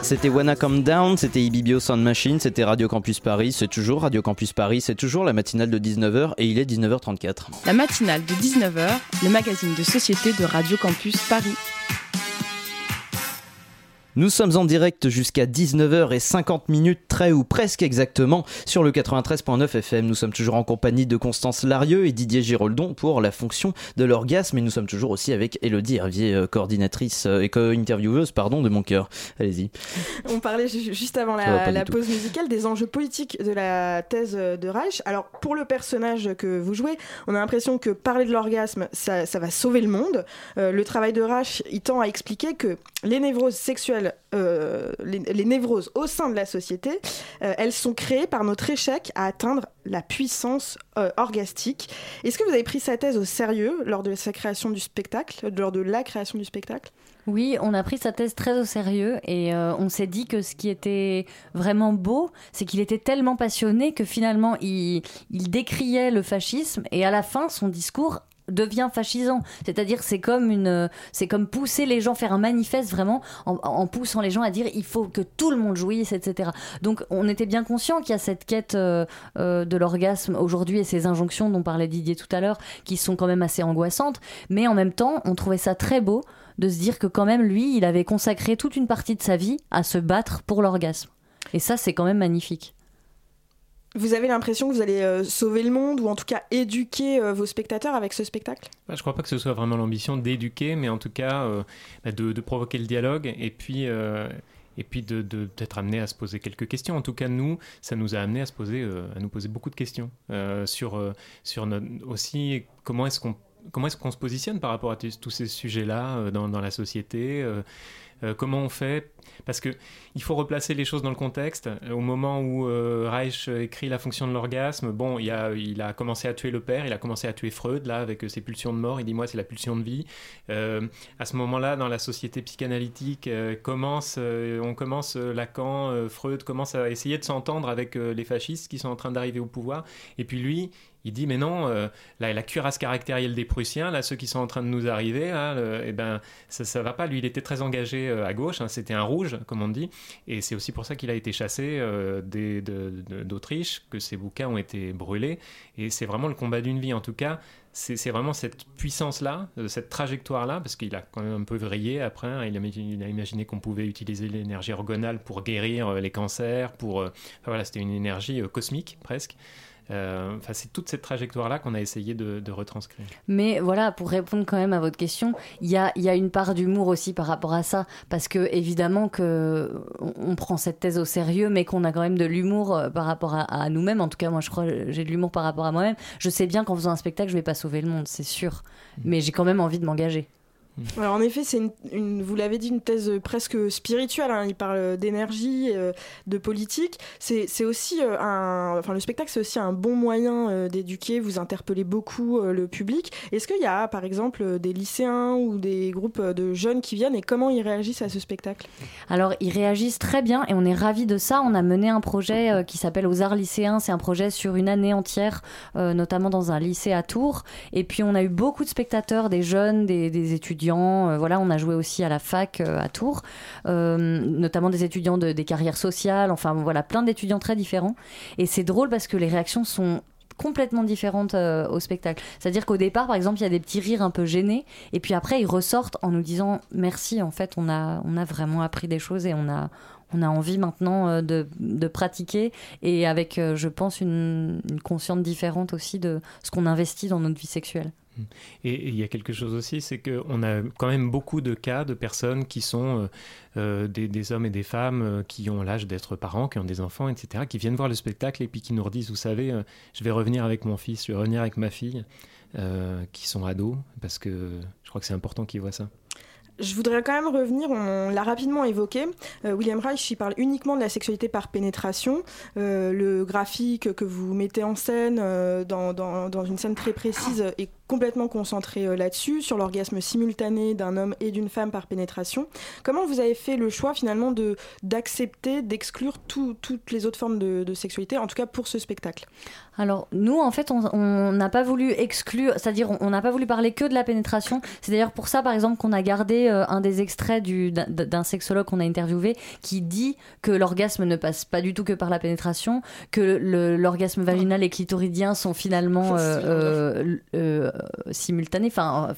C'était Wanna Come Down, c'était Ibibio Sound Machine, c'était Radio Campus Paris, c'est toujours Radio Campus Paris, c'est toujours la matinale de 19h et il est 19h34. La matinale de 19h, le magazine de société de Radio Campus Paris. Nous sommes en direct jusqu'à 19h50 minutes, très ou presque exactement, sur le 93.9 FM. Nous sommes toujours en compagnie de Constance Larieux et Didier Giroldon pour la fonction de l'orgasme. Et nous sommes toujours aussi avec Elodie Hervier, euh, coordinatrice euh, et co-intervieweuse pardon, de mon cœur. Allez-y. On parlait ju- juste avant la, pause musicale des enjeux politiques de la thèse de Reich. Alors, pour le personnage que vous jouez, on a l'impression que parler de l'orgasme, ça, ça va sauver le monde. Euh, le travail de Reich, il tend à expliquer que les névroses sexuelles, euh, les, névroses au sein de la société, euh, elles sont créées par notre échec à atteindre la puissance euh, orgastique. Est-ce que vous avez pris sa thèse au sérieux lors de sa création du spectacle, lors de la création du spectacle? Oui, on a pris sa thèse très au sérieux et on s'est dit que ce qui était vraiment beau, c'est qu'il était tellement passionné que finalement il, il décriait le fascisme et à la fin son discours devient fascisant. C'est-à-dire c'est comme une c'est comme pousser les gens faire un manifeste vraiment en, poussant les gens à dire il faut que tout le monde jouisse etc. Donc on était bien conscient qu'il y a cette quête euh, euh, de l'orgasme aujourd'hui et ces injonctions dont parlait Didier tout à l'heure qui sont quand même assez angoissantes mais en même temps on trouvait ça très beau de se dire que quand même lui il avait consacré toute une partie de sa vie à se battre pour l'orgasme. Et ça c'est quand même magnifique. Vous avez l'impression que vous allez euh, sauver le monde ou en tout cas éduquer euh, vos spectateurs avec ce spectacle? Bah, je crois pas que ce soit vraiment l'ambition d'éduquer, mais en tout cas euh, bah, de, provoquer le dialogue et puis, et puis de, amené à se poser quelques questions. En tout cas, nous, ça nous a amené à, se poser, à nous poser beaucoup de questions sur, sur aussi comment est-ce qu'on comment est-ce qu'on se positionne par rapport à tous ces sujets-là dans la société euh, euh, comment on fait? Parce que il faut replacer les choses dans le contexte. Au moment où euh, Reich écrit La fonction de l'orgasme, bon, il a, il a commencé à tuer le père, il a commencé à tuer Freud, là, avec euh, ses pulsions de mort. Il dit Moi, c'est la pulsion de vie. Euh, à ce moment-là, dans la société psychanalytique, euh, commence, euh, on commence, euh, Lacan, euh, Freud commence à essayer de s'entendre avec euh, les fascistes qui sont en train d'arriver au pouvoir. Et puis lui, il dit mais non, euh, la, cuirasse caractérielle des Prussiens, là ceux qui sont en train de nous arriver, eh ben ça ça va pas. Lui il était très engagé euh, à gauche, hein, c'était un rouge comme on dit, et c'est aussi pour ça qu'il a été chassé euh, d'Autriche, que ses bouquins ont été brûlés, et c'est vraiment le combat d'une vie en tout cas. C'est vraiment cette puissance-là, cette trajectoire-là, parce qu'il a quand même un peu vrillé après. hein, il, a, imaginé- qu'on pouvait utiliser l'énergie orgonale pour guérir les cancers, pour. voilà, c'était une énergie cosmique presque. Euh, Enfin, c'est toute cette trajectoire-là qu'on a essayé de, de retranscrire. Mais voilà, pour répondre quand même à votre question, il y a, y a une part d'humour aussi par rapport à ça, parce que évidemment que on, prend cette thèse au sérieux, mais qu'on a quand même de l'humour euh, par rapport à, à nous-mêmes. En tout cas, moi, je crois que j'ai de l'humour par rapport à moi-même. Je sais bien qu'en faisant un spectacle, je vais pas sauver le monde, c'est sûr, mais j'ai quand même envie de m'engager. Alors en effet, c'est une, une- vous l'avez dit, une thèse presque spirituelle. hein. Il parle d'énergie, euh, de politique. C'est c'est aussi euh, un, enfin le spectacle, c'est aussi un bon moyen euh, d'éduquer. Vous interpellez beaucoup euh, le public. Est-ce qu'il y a, par exemple, des lycéens ou des groupes de jeunes qui viennent et comment ils réagissent à ce spectacle? Alors, ils réagissent très bien et on est ravis de ça. On a mené un projet euh, qui s'appelle Aux Arts lycéens. C'est un projet sur une année entière, euh, notamment dans un lycée à Tours. Et puis, on a eu beaucoup de spectateurs, des jeunes, des, des étudiants. Euh, voilà, on a joué aussi à la fac euh, à Tours, euh, notamment des étudiants de, des carrières sociales. Enfin, voilà, plein d'étudiants très différents. Et c'est drôle parce que les réactions sont complètement différentes au spectacle. C'est-à-dire qu'au départ, par exemple, il y a des petits rires un peu gênés, et puis après, ils ressortent en nous disant merci. En fait, on a, on a vraiment appris des choses et on a, on a envie maintenant de, de pratiquer et avec, je pense, une conscience différente aussi de ce qu'on investit dans notre vie sexuelle. Et il y a quelque chose aussi, c'est qu'on a quand même beaucoup de cas de personnes qui sont euh, euh, des, hommes et des femmes euh, qui ont l'âge d'être parents, qui ont des enfants, etc., qui viennent voir le spectacle et puis qui nous redisent, vous savez, je vais revenir avec mon fils, je vais revenir avec ma fille, qui sont ados, parce que je crois que c'est important qu'ils voient ça. Je voudrais quand même revenir, on l'a rapidement évoqué. William Reich, il parle uniquement de la sexualité par pénétration. Le graphique que vous mettez en scène dans, dans- dans une scène très précise est complètement concentré euh, là-dessus, sur l'orgasme simultané d'un homme et d'une femme par pénétration. Comment vous avez fait le choix finalement de d'accepter, d'exclure tout- toutes les autres formes de, de sexualité, en tout cas pour ce spectacle? Alors, nous, en fait, on- n'a pas voulu exclure, c'est-à-dire on- n'a pas voulu parler que de la pénétration. C'est d'ailleurs pour ça, par exemple, qu'on a gardé euh, un des extraits du- d'un sexologue qu'on a interviewé qui dit que l'orgasme ne passe pas du tout que par la pénétration, que le- l'orgasme vaginal et clitoridien sont finalement euh, euh, euh, simultanée, enfin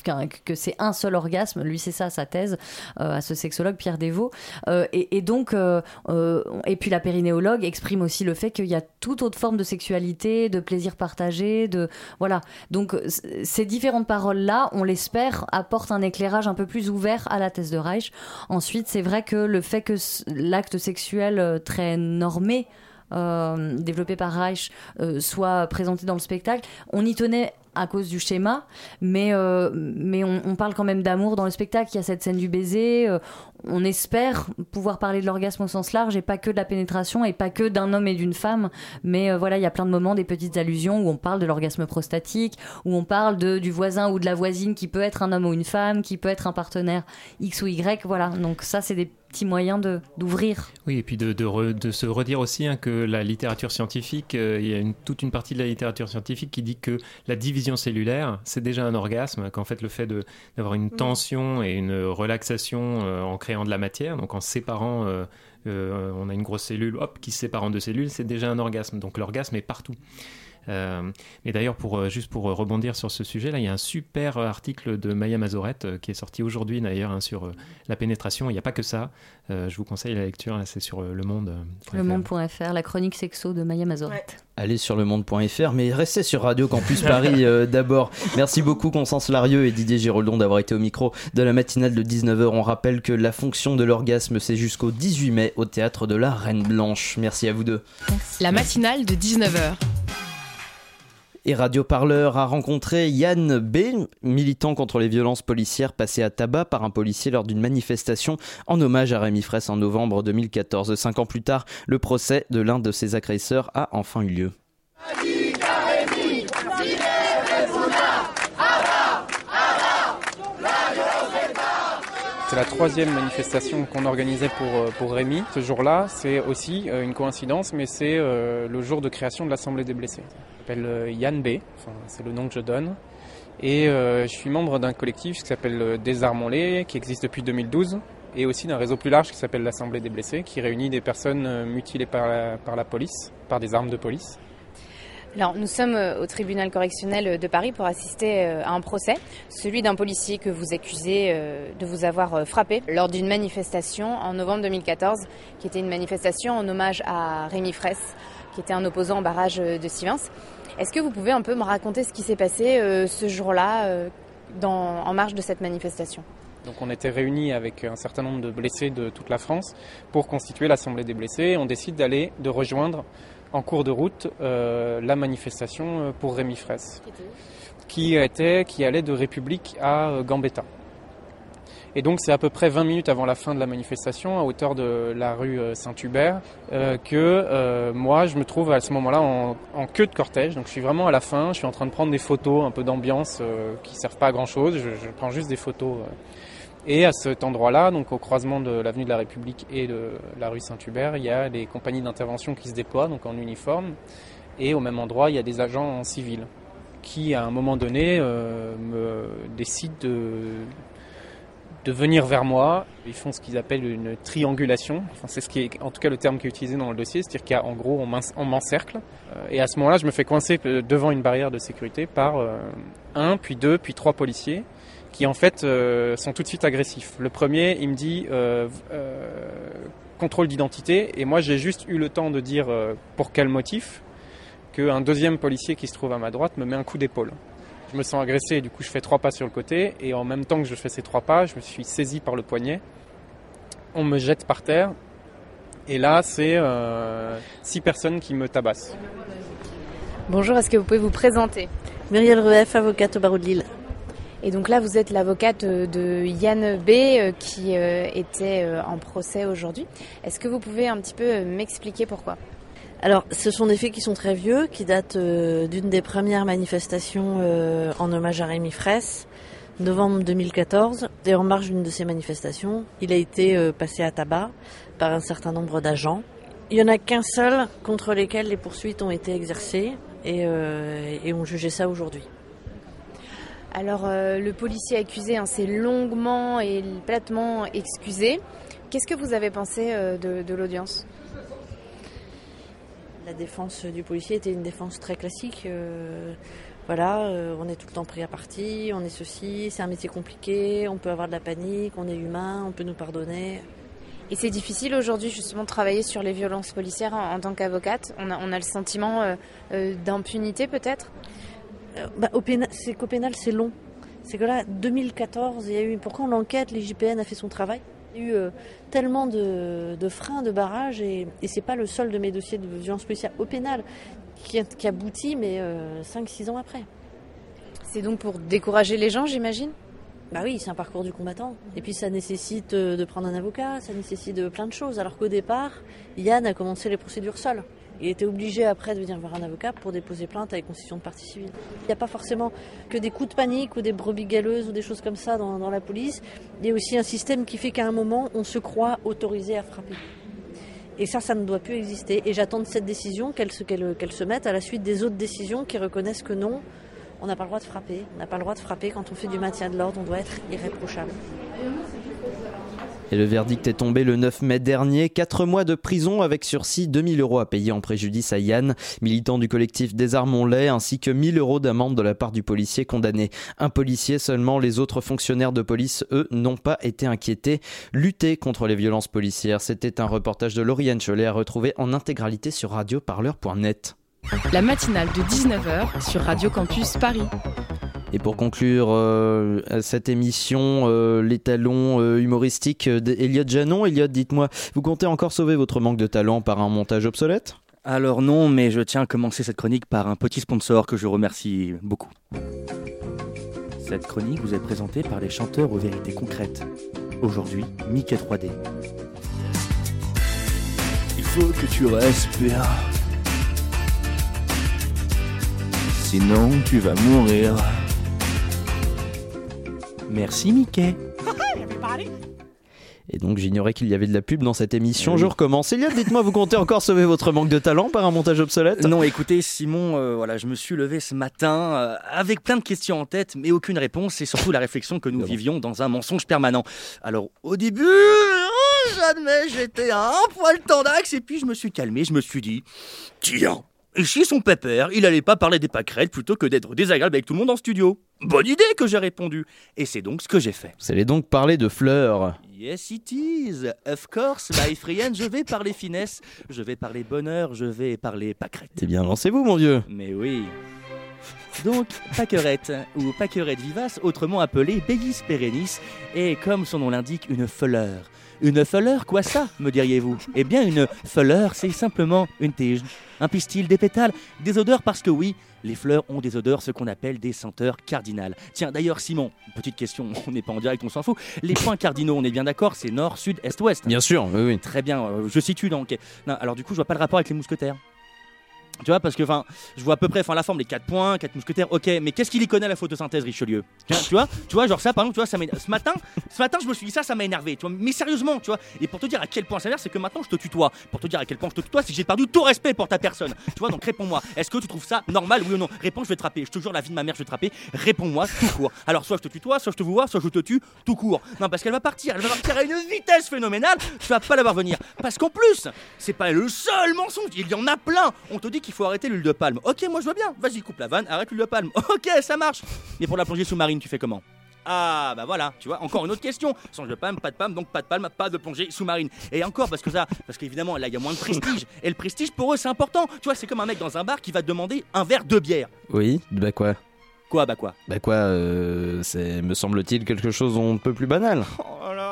que c'est un seul orgasme. Lui, c'est ça sa thèse à ce sexologue Pierre Desvaux. Et, et, donc, et puis la périnéologue exprime aussi le fait qu'il y a toute autre forme de sexualité, de plaisir partagé, de voilà. Donc ces différentes paroles là, on l'espère, apportent un éclairage un peu plus ouvert à la thèse de Reich. Ensuite, c'est vrai que le fait que l'acte sexuel euh, très normé euh, développé par Reich euh, soit présenté dans le spectacle, on y tenait à cause du schéma, mais, euh, mais on, parle quand même d'amour dans le spectacle. Il y a cette scène du baiser. Euh, on espère pouvoir parler de l'orgasme au sens large et pas que de la pénétration et pas que d'un homme et d'une femme. Mais euh, voilà, il y a plein de moments, des petites allusions où on parle de l'orgasme prostatique, où on parle de, du voisin ou de la voisine qui peut être un homme ou une femme, qui peut être un partenaire X ou Y. Voilà, donc ça, c'est des petit moyen d'ouvrir. Oui, et puis de, de, se redire aussi hein, que la littérature scientifique, il y a une, toute une partie de la littérature scientifique qui dit que la division cellulaire, c'est déjà un orgasme, qu'en fait le fait d'avoir une tension et une relaxation euh, en de la matière, donc en séparant, euh, euh, on a une grosse cellule, hop, qui se sépare en deux cellules, c'est déjà un orgasme. Donc l'orgasme est partout. Euh, mais d'ailleurs, pour, euh, juste pour rebondir sur ce sujet-là, il y a un super article de Maya Mazorette euh, qui est sorti aujourd'hui d'ailleurs hein, sur la pénétration. Il n'y a pas que ça. je vous conseille la lecture, c'est sur le monde. Le monde.fr, la chronique sexo de Maya Mazorette. Allez sur le monde.fr, mais restez sur Radio Campus Paris d'abord. Merci beaucoup Constance Larieux et Didier Giraudon d'avoir été au micro de la matinale de 19h. On rappelle que la fonction de l'orgasme, c'est jusqu'au 18 mai au théâtre de la Reine Blanche. Merci à vous deux. La matinale de 19h. Et Radio Parleur a rencontré Yann B, militant contre les violences policières passé à tabac par un policier lors d'une manifestation en hommage à Rémi Fraisse en novembre 2014. Cinq ans plus tard, le procès de l'un de ses agresseurs a enfin eu lieu. C'est la troisième manifestation qu'on organisait pour, euh, Rémi. Ce jour-là, c'est aussi euh, une coïncidence, mais c'est euh, le jour de création de l'Assemblée des blessés. Je m'appelle Yann B, c'est le nom que je donne. Et je suis membre d'un collectif qui s'appelle Désarmons-les, qui existe depuis 2012, et aussi d'un réseau plus large qui s'appelle l'Assemblée des blessés, qui réunit des personnes mutilées par la police, par des armes de police. Nous sommes euh, au tribunal correctionnel de Paris pour assister euh, à un procès, celui d'un policier que vous accusez euh, de vous avoir frappé lors d'une manifestation en novembre 2014, qui était une manifestation en hommage à Rémi Fraisse, qui était un opposant au barrage de Sivins. Est-ce que vous pouvez un peu me raconter ce qui s'est passé ce jour-là en marge de cette manifestation? On était réunis avec un certain nombre de blessés de toute la France pour constituer l'Assemblée des blessés. On décide d'aller, de rejoindre en cours de route euh, la manifestation euh, pour Rémi Fraisse, qui, était, qui allait de République à euh, Gambetta. Et donc c'est à peu près 20 minutes avant la fin de la manifestation, à hauteur de la rue Saint-Hubert, que moi je me trouve à ce moment-là en, queue de cortège. Donc je suis vraiment à la fin, je suis en train de prendre des photos un peu d'ambiance qui servent pas à grand-chose. Je, je, prends juste des photos et à cet endroit-là, donc au croisement de l'avenue de la République et de la rue Saint-Hubert, il y a des compagnies d'intervention qui se déploient, donc en uniforme. Et au même endroit, il y a des agents en civil qui, à un moment donné, euh, me décident de, venir vers moi. Ils font ce qu'ils appellent une triangulation. C'est ce qui est, en tout cas, le terme qui est utilisé dans le dossier, c'est-à-dire qu'en gros, on m'encercle. Euh, et à ce moment-là, je me fais coincer devant une barrière de sécurité par euh, un, puis deux, puis trois policiers qui en fait euh, sont tout de suite agressifs. Le premier, il me dit euh, euh, contrôle d'identité, et moi j'ai juste eu le temps de dire pour quel motif qu'un deuxième policier qui se trouve à ma droite me met un coup d'épaule. Je me sens agressé, et du coup je fais trois pas sur le côté, et en même temps que je fais ces trois pas, je me suis saisi par le poignet. On me jette par terre, et là c'est six personnes qui me tabassent. Bonjour, est-ce que vous pouvez vous présenter? Muriel Rueff, avocate au barreau de Lille. Et donc là, vous êtes l'avocate de Yann B euh, qui euh, était euh, en procès aujourd'hui. Est-ce que vous pouvez un petit peu m'expliquer pourquoi? Alors, ce sont des faits qui sont très vieux, qui datent d'une des premières manifestations en hommage à Rémi Fraisse, novembre 2014. Et en marge d'une de ces manifestations, il a été passé à tabac par un certain nombre d'agents. Il n'y en a qu'un seul contre lesquels les poursuites ont été exercées et, et on ça aujourd'hui. Alors euh, le policier accusé hein, s'est longuement et platement excusé. Qu'est-ce que vous avez pensé euh, de, l'audience? La défense du policier était une défense très classique. Euh, voilà, on est tout le temps pris à partie, on est ceci, c'est un métier compliqué, on peut avoir de la panique, on est humain, on peut nous pardonner. Et c'est difficile aujourd'hui justement de travailler sur les violences policières en, en tant qu'avocate? On a, on a le sentiment euh, euh, d'impunité peut-être? Bah, au pénal, c'est qu'au pénal, c'est long. C'est que là, 2014, il y a eu. Pourquoi l'enquête, l'IGPN a fait son travail? Il y a eu euh, tellement de, de freins, de barrages, et, et c'est pas le seul de mes dossiers de violence policière au pénal qui, qui aboutit, mais 5-6 ans après. C'est donc pour décourager les gens, j'imagine? Bah oui, c'est un parcours du combattant. Et puis ça nécessite euh, de prendre un avocat, ça nécessite de plein de choses. Alors qu'au départ, Yann a commencé les procédures seul. Il était obligé après de venir voir un avocat pour déposer plainte avec constitution de partie civile. Il n'y a pas forcément que des coups de panique ou des brebis galeuses ou des choses comme ça dans, la police. Il y a aussi un système qui fait qu'à un moment, on se croit autorisé à frapper. Et ça, ça ne doit plus exister. Et j'attends de cette décision qu'elle se mette à la suite des autres décisions qui reconnaissent que non, on n'a pas le droit de frapper. On n'a pas le droit de frapper quand on fait du maintien de l'ordre. On doit être irréprochable. Et le verdict est tombé le 9 mai dernier. 4 mois de prison avec sursis, 2000 euros à payer en préjudice à Yann, militant du collectif Désarmons-les, ainsi que 1000 euros d'amende de la part du policier condamné. Un policier seulement, les autres fonctionnaires de police, eux, n'ont pas été inquiétés. Lutter contre les violences policières, c'était un reportage de Lauriane Cholet à retrouver en intégralité sur radioparleur.net. La matinale de 19h sur Radio Campus Paris. Et pour conclure euh, cette émission, euh, les talons euh, humoristiques d'Eliott Janon. Eliott, dites-moi, vous comptez encore sauver votre manque de talent par un montage obsolète? Alors non, mais je tiens à commencer cette chronique par un petit sponsor que je remercie beaucoup. Cette chronique vous est présentée par les chanteurs aux vérités concrètes. Aujourd'hui, Mickey 3D. Il faut que tu respires. Sinon, tu vas mourir. Merci Mickey. Et donc j'ignorais qu'il y avait de la pub dans cette émission. Je recommence. Eliott, dites-moi, vous comptez encore sauver votre manque de talent par un montage obsolète? Non, écoutez, Simon, euh, voilà, je me suis levé ce matin euh, avec plein de questions en tête, mais aucune réponse, et surtout la réflexion que nous vivions dans un mensonge permanent. Alors, au début, oh, j'admets, j'étais un poil tendax, et puis je me suis calmé, je me suis dit, tiens, ici son pépère, il allait pas parler des pâquerettes plutôt que d'être désagréable avec tout le monde en studio? Bonne idée que j'ai répondu, et c'est donc ce que j'ai fait. Vous allez donc parler de fleurs. Yes, it is. Of course, my friend, je vais parler finesse, je vais parler bonheur, je vais parler pâquerette. Eh bien, lancez-vous, mon vieux. Mais oui. Donc, pâquerette, ou pâquerette vivace, autrement appelée Begis perennis, est, comme son nom l'indique, une fleur. Une fleur, quoi ça, me diriez-vous? Eh bien, une fleur, c'est simplement une tige, un pistil, des pétales, des odeurs, parce que oui, les fleurs ont des odeurs, ce qu'on appelle des senteurs cardinales. Tiens, d'ailleurs, Simon, petite question, on n'est pas en direct, on s'en fout. Les points cardinaux, on est bien d'accord, c'est nord, sud, est, ouest. Bien sûr, oui, oui. Très bien, euh, je situe donc. Non, alors du coup, je vois pas le rapport avec les mousquetaires. Tu vois, parce que enfin, je vois à peu près, enfin, la forme, les quatre points, quatre mousquetaires, ok, mais qu'est-ce qu'il y connaît la photosynthèse, Richelieu? Tu vois, tu vois, genre ça, par exemple, tu vois. Ce matin, ce matin, je me suis dit ça, ça m'a énervé, tu vois, mais sérieusement, tu vois, et pour te dire à quel point ça m'énerve, c'est que maintenant je te tutoie. Pour te dire à quel point je te tutoie, c'est que j'ai perdu tout respect pour ta personne. Tu vois, donc réponds-moi, est-ce que tu trouves ça normal, oui ou non? Réponds, je vais te trapper, je te jure, la vie de ma mère, je vais te trapper, réponds-moi tout court. Alors, soit je te tutoie, soit je te vois, soit je te tue tout court. Non, parce qu'elle va partir, elle va partir à une vitesse phénoménale, tu vas pas la voir venir. Parce qu'en plus, c'est pas le seul mensonge, il y en a plein. On te dit qu'il faut arrêter l'huile de palme. Ok, moi je vois bien. Vas-y, coupe la vanne, arrête l'huile de palme. Ok, ça marche. Mais pour la plongée sous-marine, tu fais comment? Ah bah voilà, tu vois, encore une autre question. Sans de palme, pas de palme, donc pas de palme, pas de plongée sous-marine. Et encore parce que ça, parce qu'évidemment là il y a moins de prestige. Et le prestige pour eux c'est important. Tu vois, c'est comme un mec dans un bar qui va te demander un verre de bière. Oui, bah quoi? Quoi, bah quoi? Bah quoi, euh, c'est, me semble-t-il, quelque chose un peu plus banal. Oh là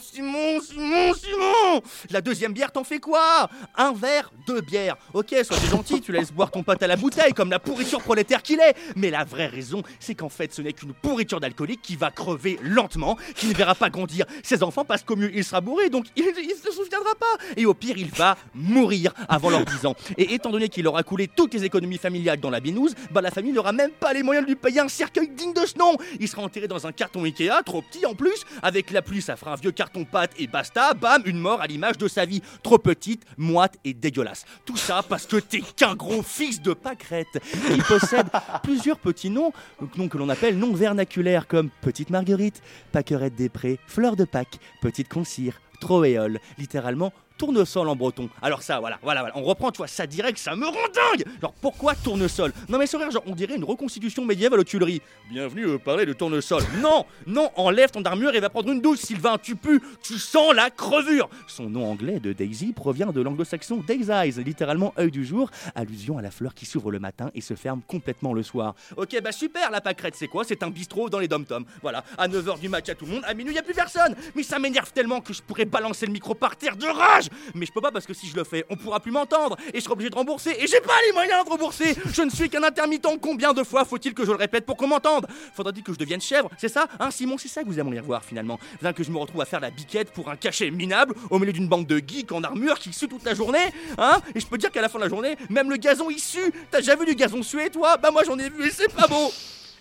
Simon, Simon, Simon La deuxième bière, t'en fais quoi? Un verre, deux bières. Ok, sois gentil, tu laisses boire ton pote à la bouteille, comme la pourriture prolétaire qu'il est. Mais la vraie raison, c'est qu'en fait, ce n'est qu'une pourriture d'alcoolique qui va crever lentement, qui ne verra pas grandir ses enfants parce qu'au mieux, il sera bourré, donc il, il se souviendra pas. Et au pire, il va mourir avant leurs 10 ans. Et étant donné qu'il aura coulé toutes les économies familiales dans la binouse, bah la famille n'aura même pas les moyens de lui payer un cercueil digne de ce nom. Il sera enterré dans un carton Ikea, trop petit en plus. Avec la pluie, ça fera un vieux carton pâte et basta. Bam, une mort à l'image de sa vie. Trop petite, moite et dégueulasse. Tout ça parce que t'es qu'un gros fils de pâquerette. Il possède plusieurs petits noms, noms que l'on appelle noms vernaculaires comme Petite Marguerite, Pâquerette des Prés, Fleur de Pâques, Petite Concire, Troéole, littéralement tournesol en breton. Alors ça, voilà, voilà, voilà. On reprend, tu vois, ça direct, ça me rend dingue. Genre pourquoi tournesol? Non mais vrai, genre on dirait une reconstitution médiévale aux Tuileries. Bienvenue euh, parler de tournesol. non, non, enlève ton armure et va prendre une douche, Sylvain. Tu pues, tu sens la crevure. Son nom anglais de Daisy provient de l'anglo-saxon Day's Eyes, littéralement œil du jour, allusion à la fleur qui s'ouvre le matin et se ferme complètement le soir. Ok, bah super, la pâquerette, c'est quoi? C'est un bistrot dans les dom-toms. Voilà, à 9h du match à tout le monde, à minuit, y a plus personne. Mais ça m'énerve tellement que je pourrais balancer le micro par terre de rage. Mais je peux pas parce que si je le fais, on pourra plus m'entendre et je serai obligé de rembourser et j'ai pas les moyens de rembourser. Je ne suis qu'un intermittent. Combien de fois faut-il que je le répète pour qu'on m'entende? Faudra-t-il que je devienne chèvre C'est ça Hein, Simon, c'est ça que vous aimeriez voir finalement. Bien que je me retrouve à faire la biquette pour un cachet minable au milieu d'une bande de geeks en armure qui suent toute la journée. Hein? Et je peux dire qu'à la fin de la journée, même le gazon il sue. T'as déjà vu du gazon suer, toi? Bah moi j'en ai vu et c'est pas bon.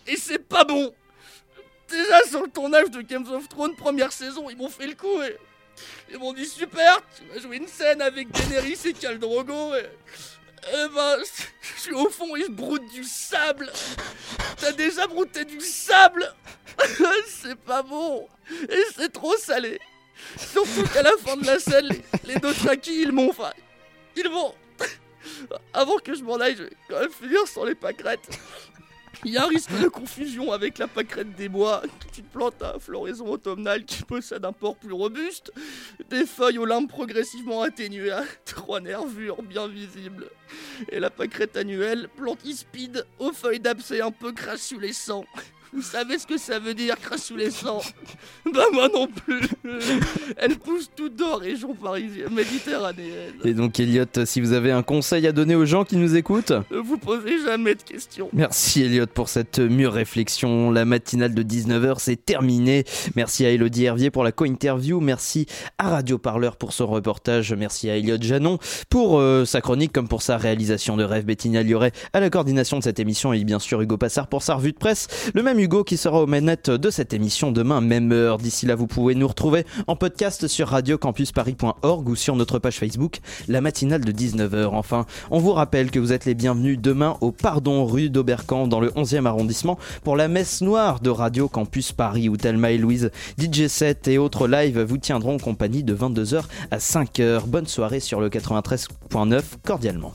Et c'est pas bon. Déjà sur le tournage de Games of Thrones première saison, ils m'ont fait le coup et ils m'ont dit super, tu vas jouer une scène avec Daenerys et Khal Drogo et eh ben, je suis au fond et je broute du sable. T'as déjà brouté du sable? C'est pas bon. Et c'est trop salé. Surtout qu'à la fin de la scène, les, les Dothraki, ils m'ont... Enfin, ils vont... Avant que je m'en aille, je vais quand même finir sans les pâquerettes. Il y a un risque de confusion avec la pâquerette des bois, qui plante à floraison automnale qui possède un port plus robuste, des feuilles aux limbes progressivement atténuées à trois nervures bien visibles, et la pâquerette annuelle, plante ispide, aux feuilles d'abcès un peu crassulescents. Vous savez ce que ça veut dire, crassulescent Bah moi non plus Elle pousse tout dans la région parisienne, méditerranéenne. Et donc Elliot, si vous avez un conseil à donner aux gens qui nous écoutent Ne vous posez jamais de questions. Merci Elliot pour cette mûre réflexion. La matinale de 19h c'est terminé. Merci à Elodie Hervier pour la co-interview. Merci à Radio Parleur pour son reportage. Merci à Elliot Janon pour euh, sa chronique comme pour sa réalisation de rêve. Bettina Lioret à la coordination de cette émission et bien sûr Hugo Passard pour sa revue de presse. Le même Hugo qui sera aux manettes de cette émission demain même heure. D'ici là vous pouvez nous retrouver en podcast sur radiocampusparis.org ou sur notre page Facebook la matinale de 19h. Enfin, on vous rappelle que vous êtes les bienvenus demain au Pardon rue d'Aubercamp dans le 11e arrondissement pour la messe noire de Radio Campus Paris où Thelma et Louise, DJ 7 et autres lives vous tiendront compagnie de 22h à 5h. Bonne soirée sur le 93.9 cordialement.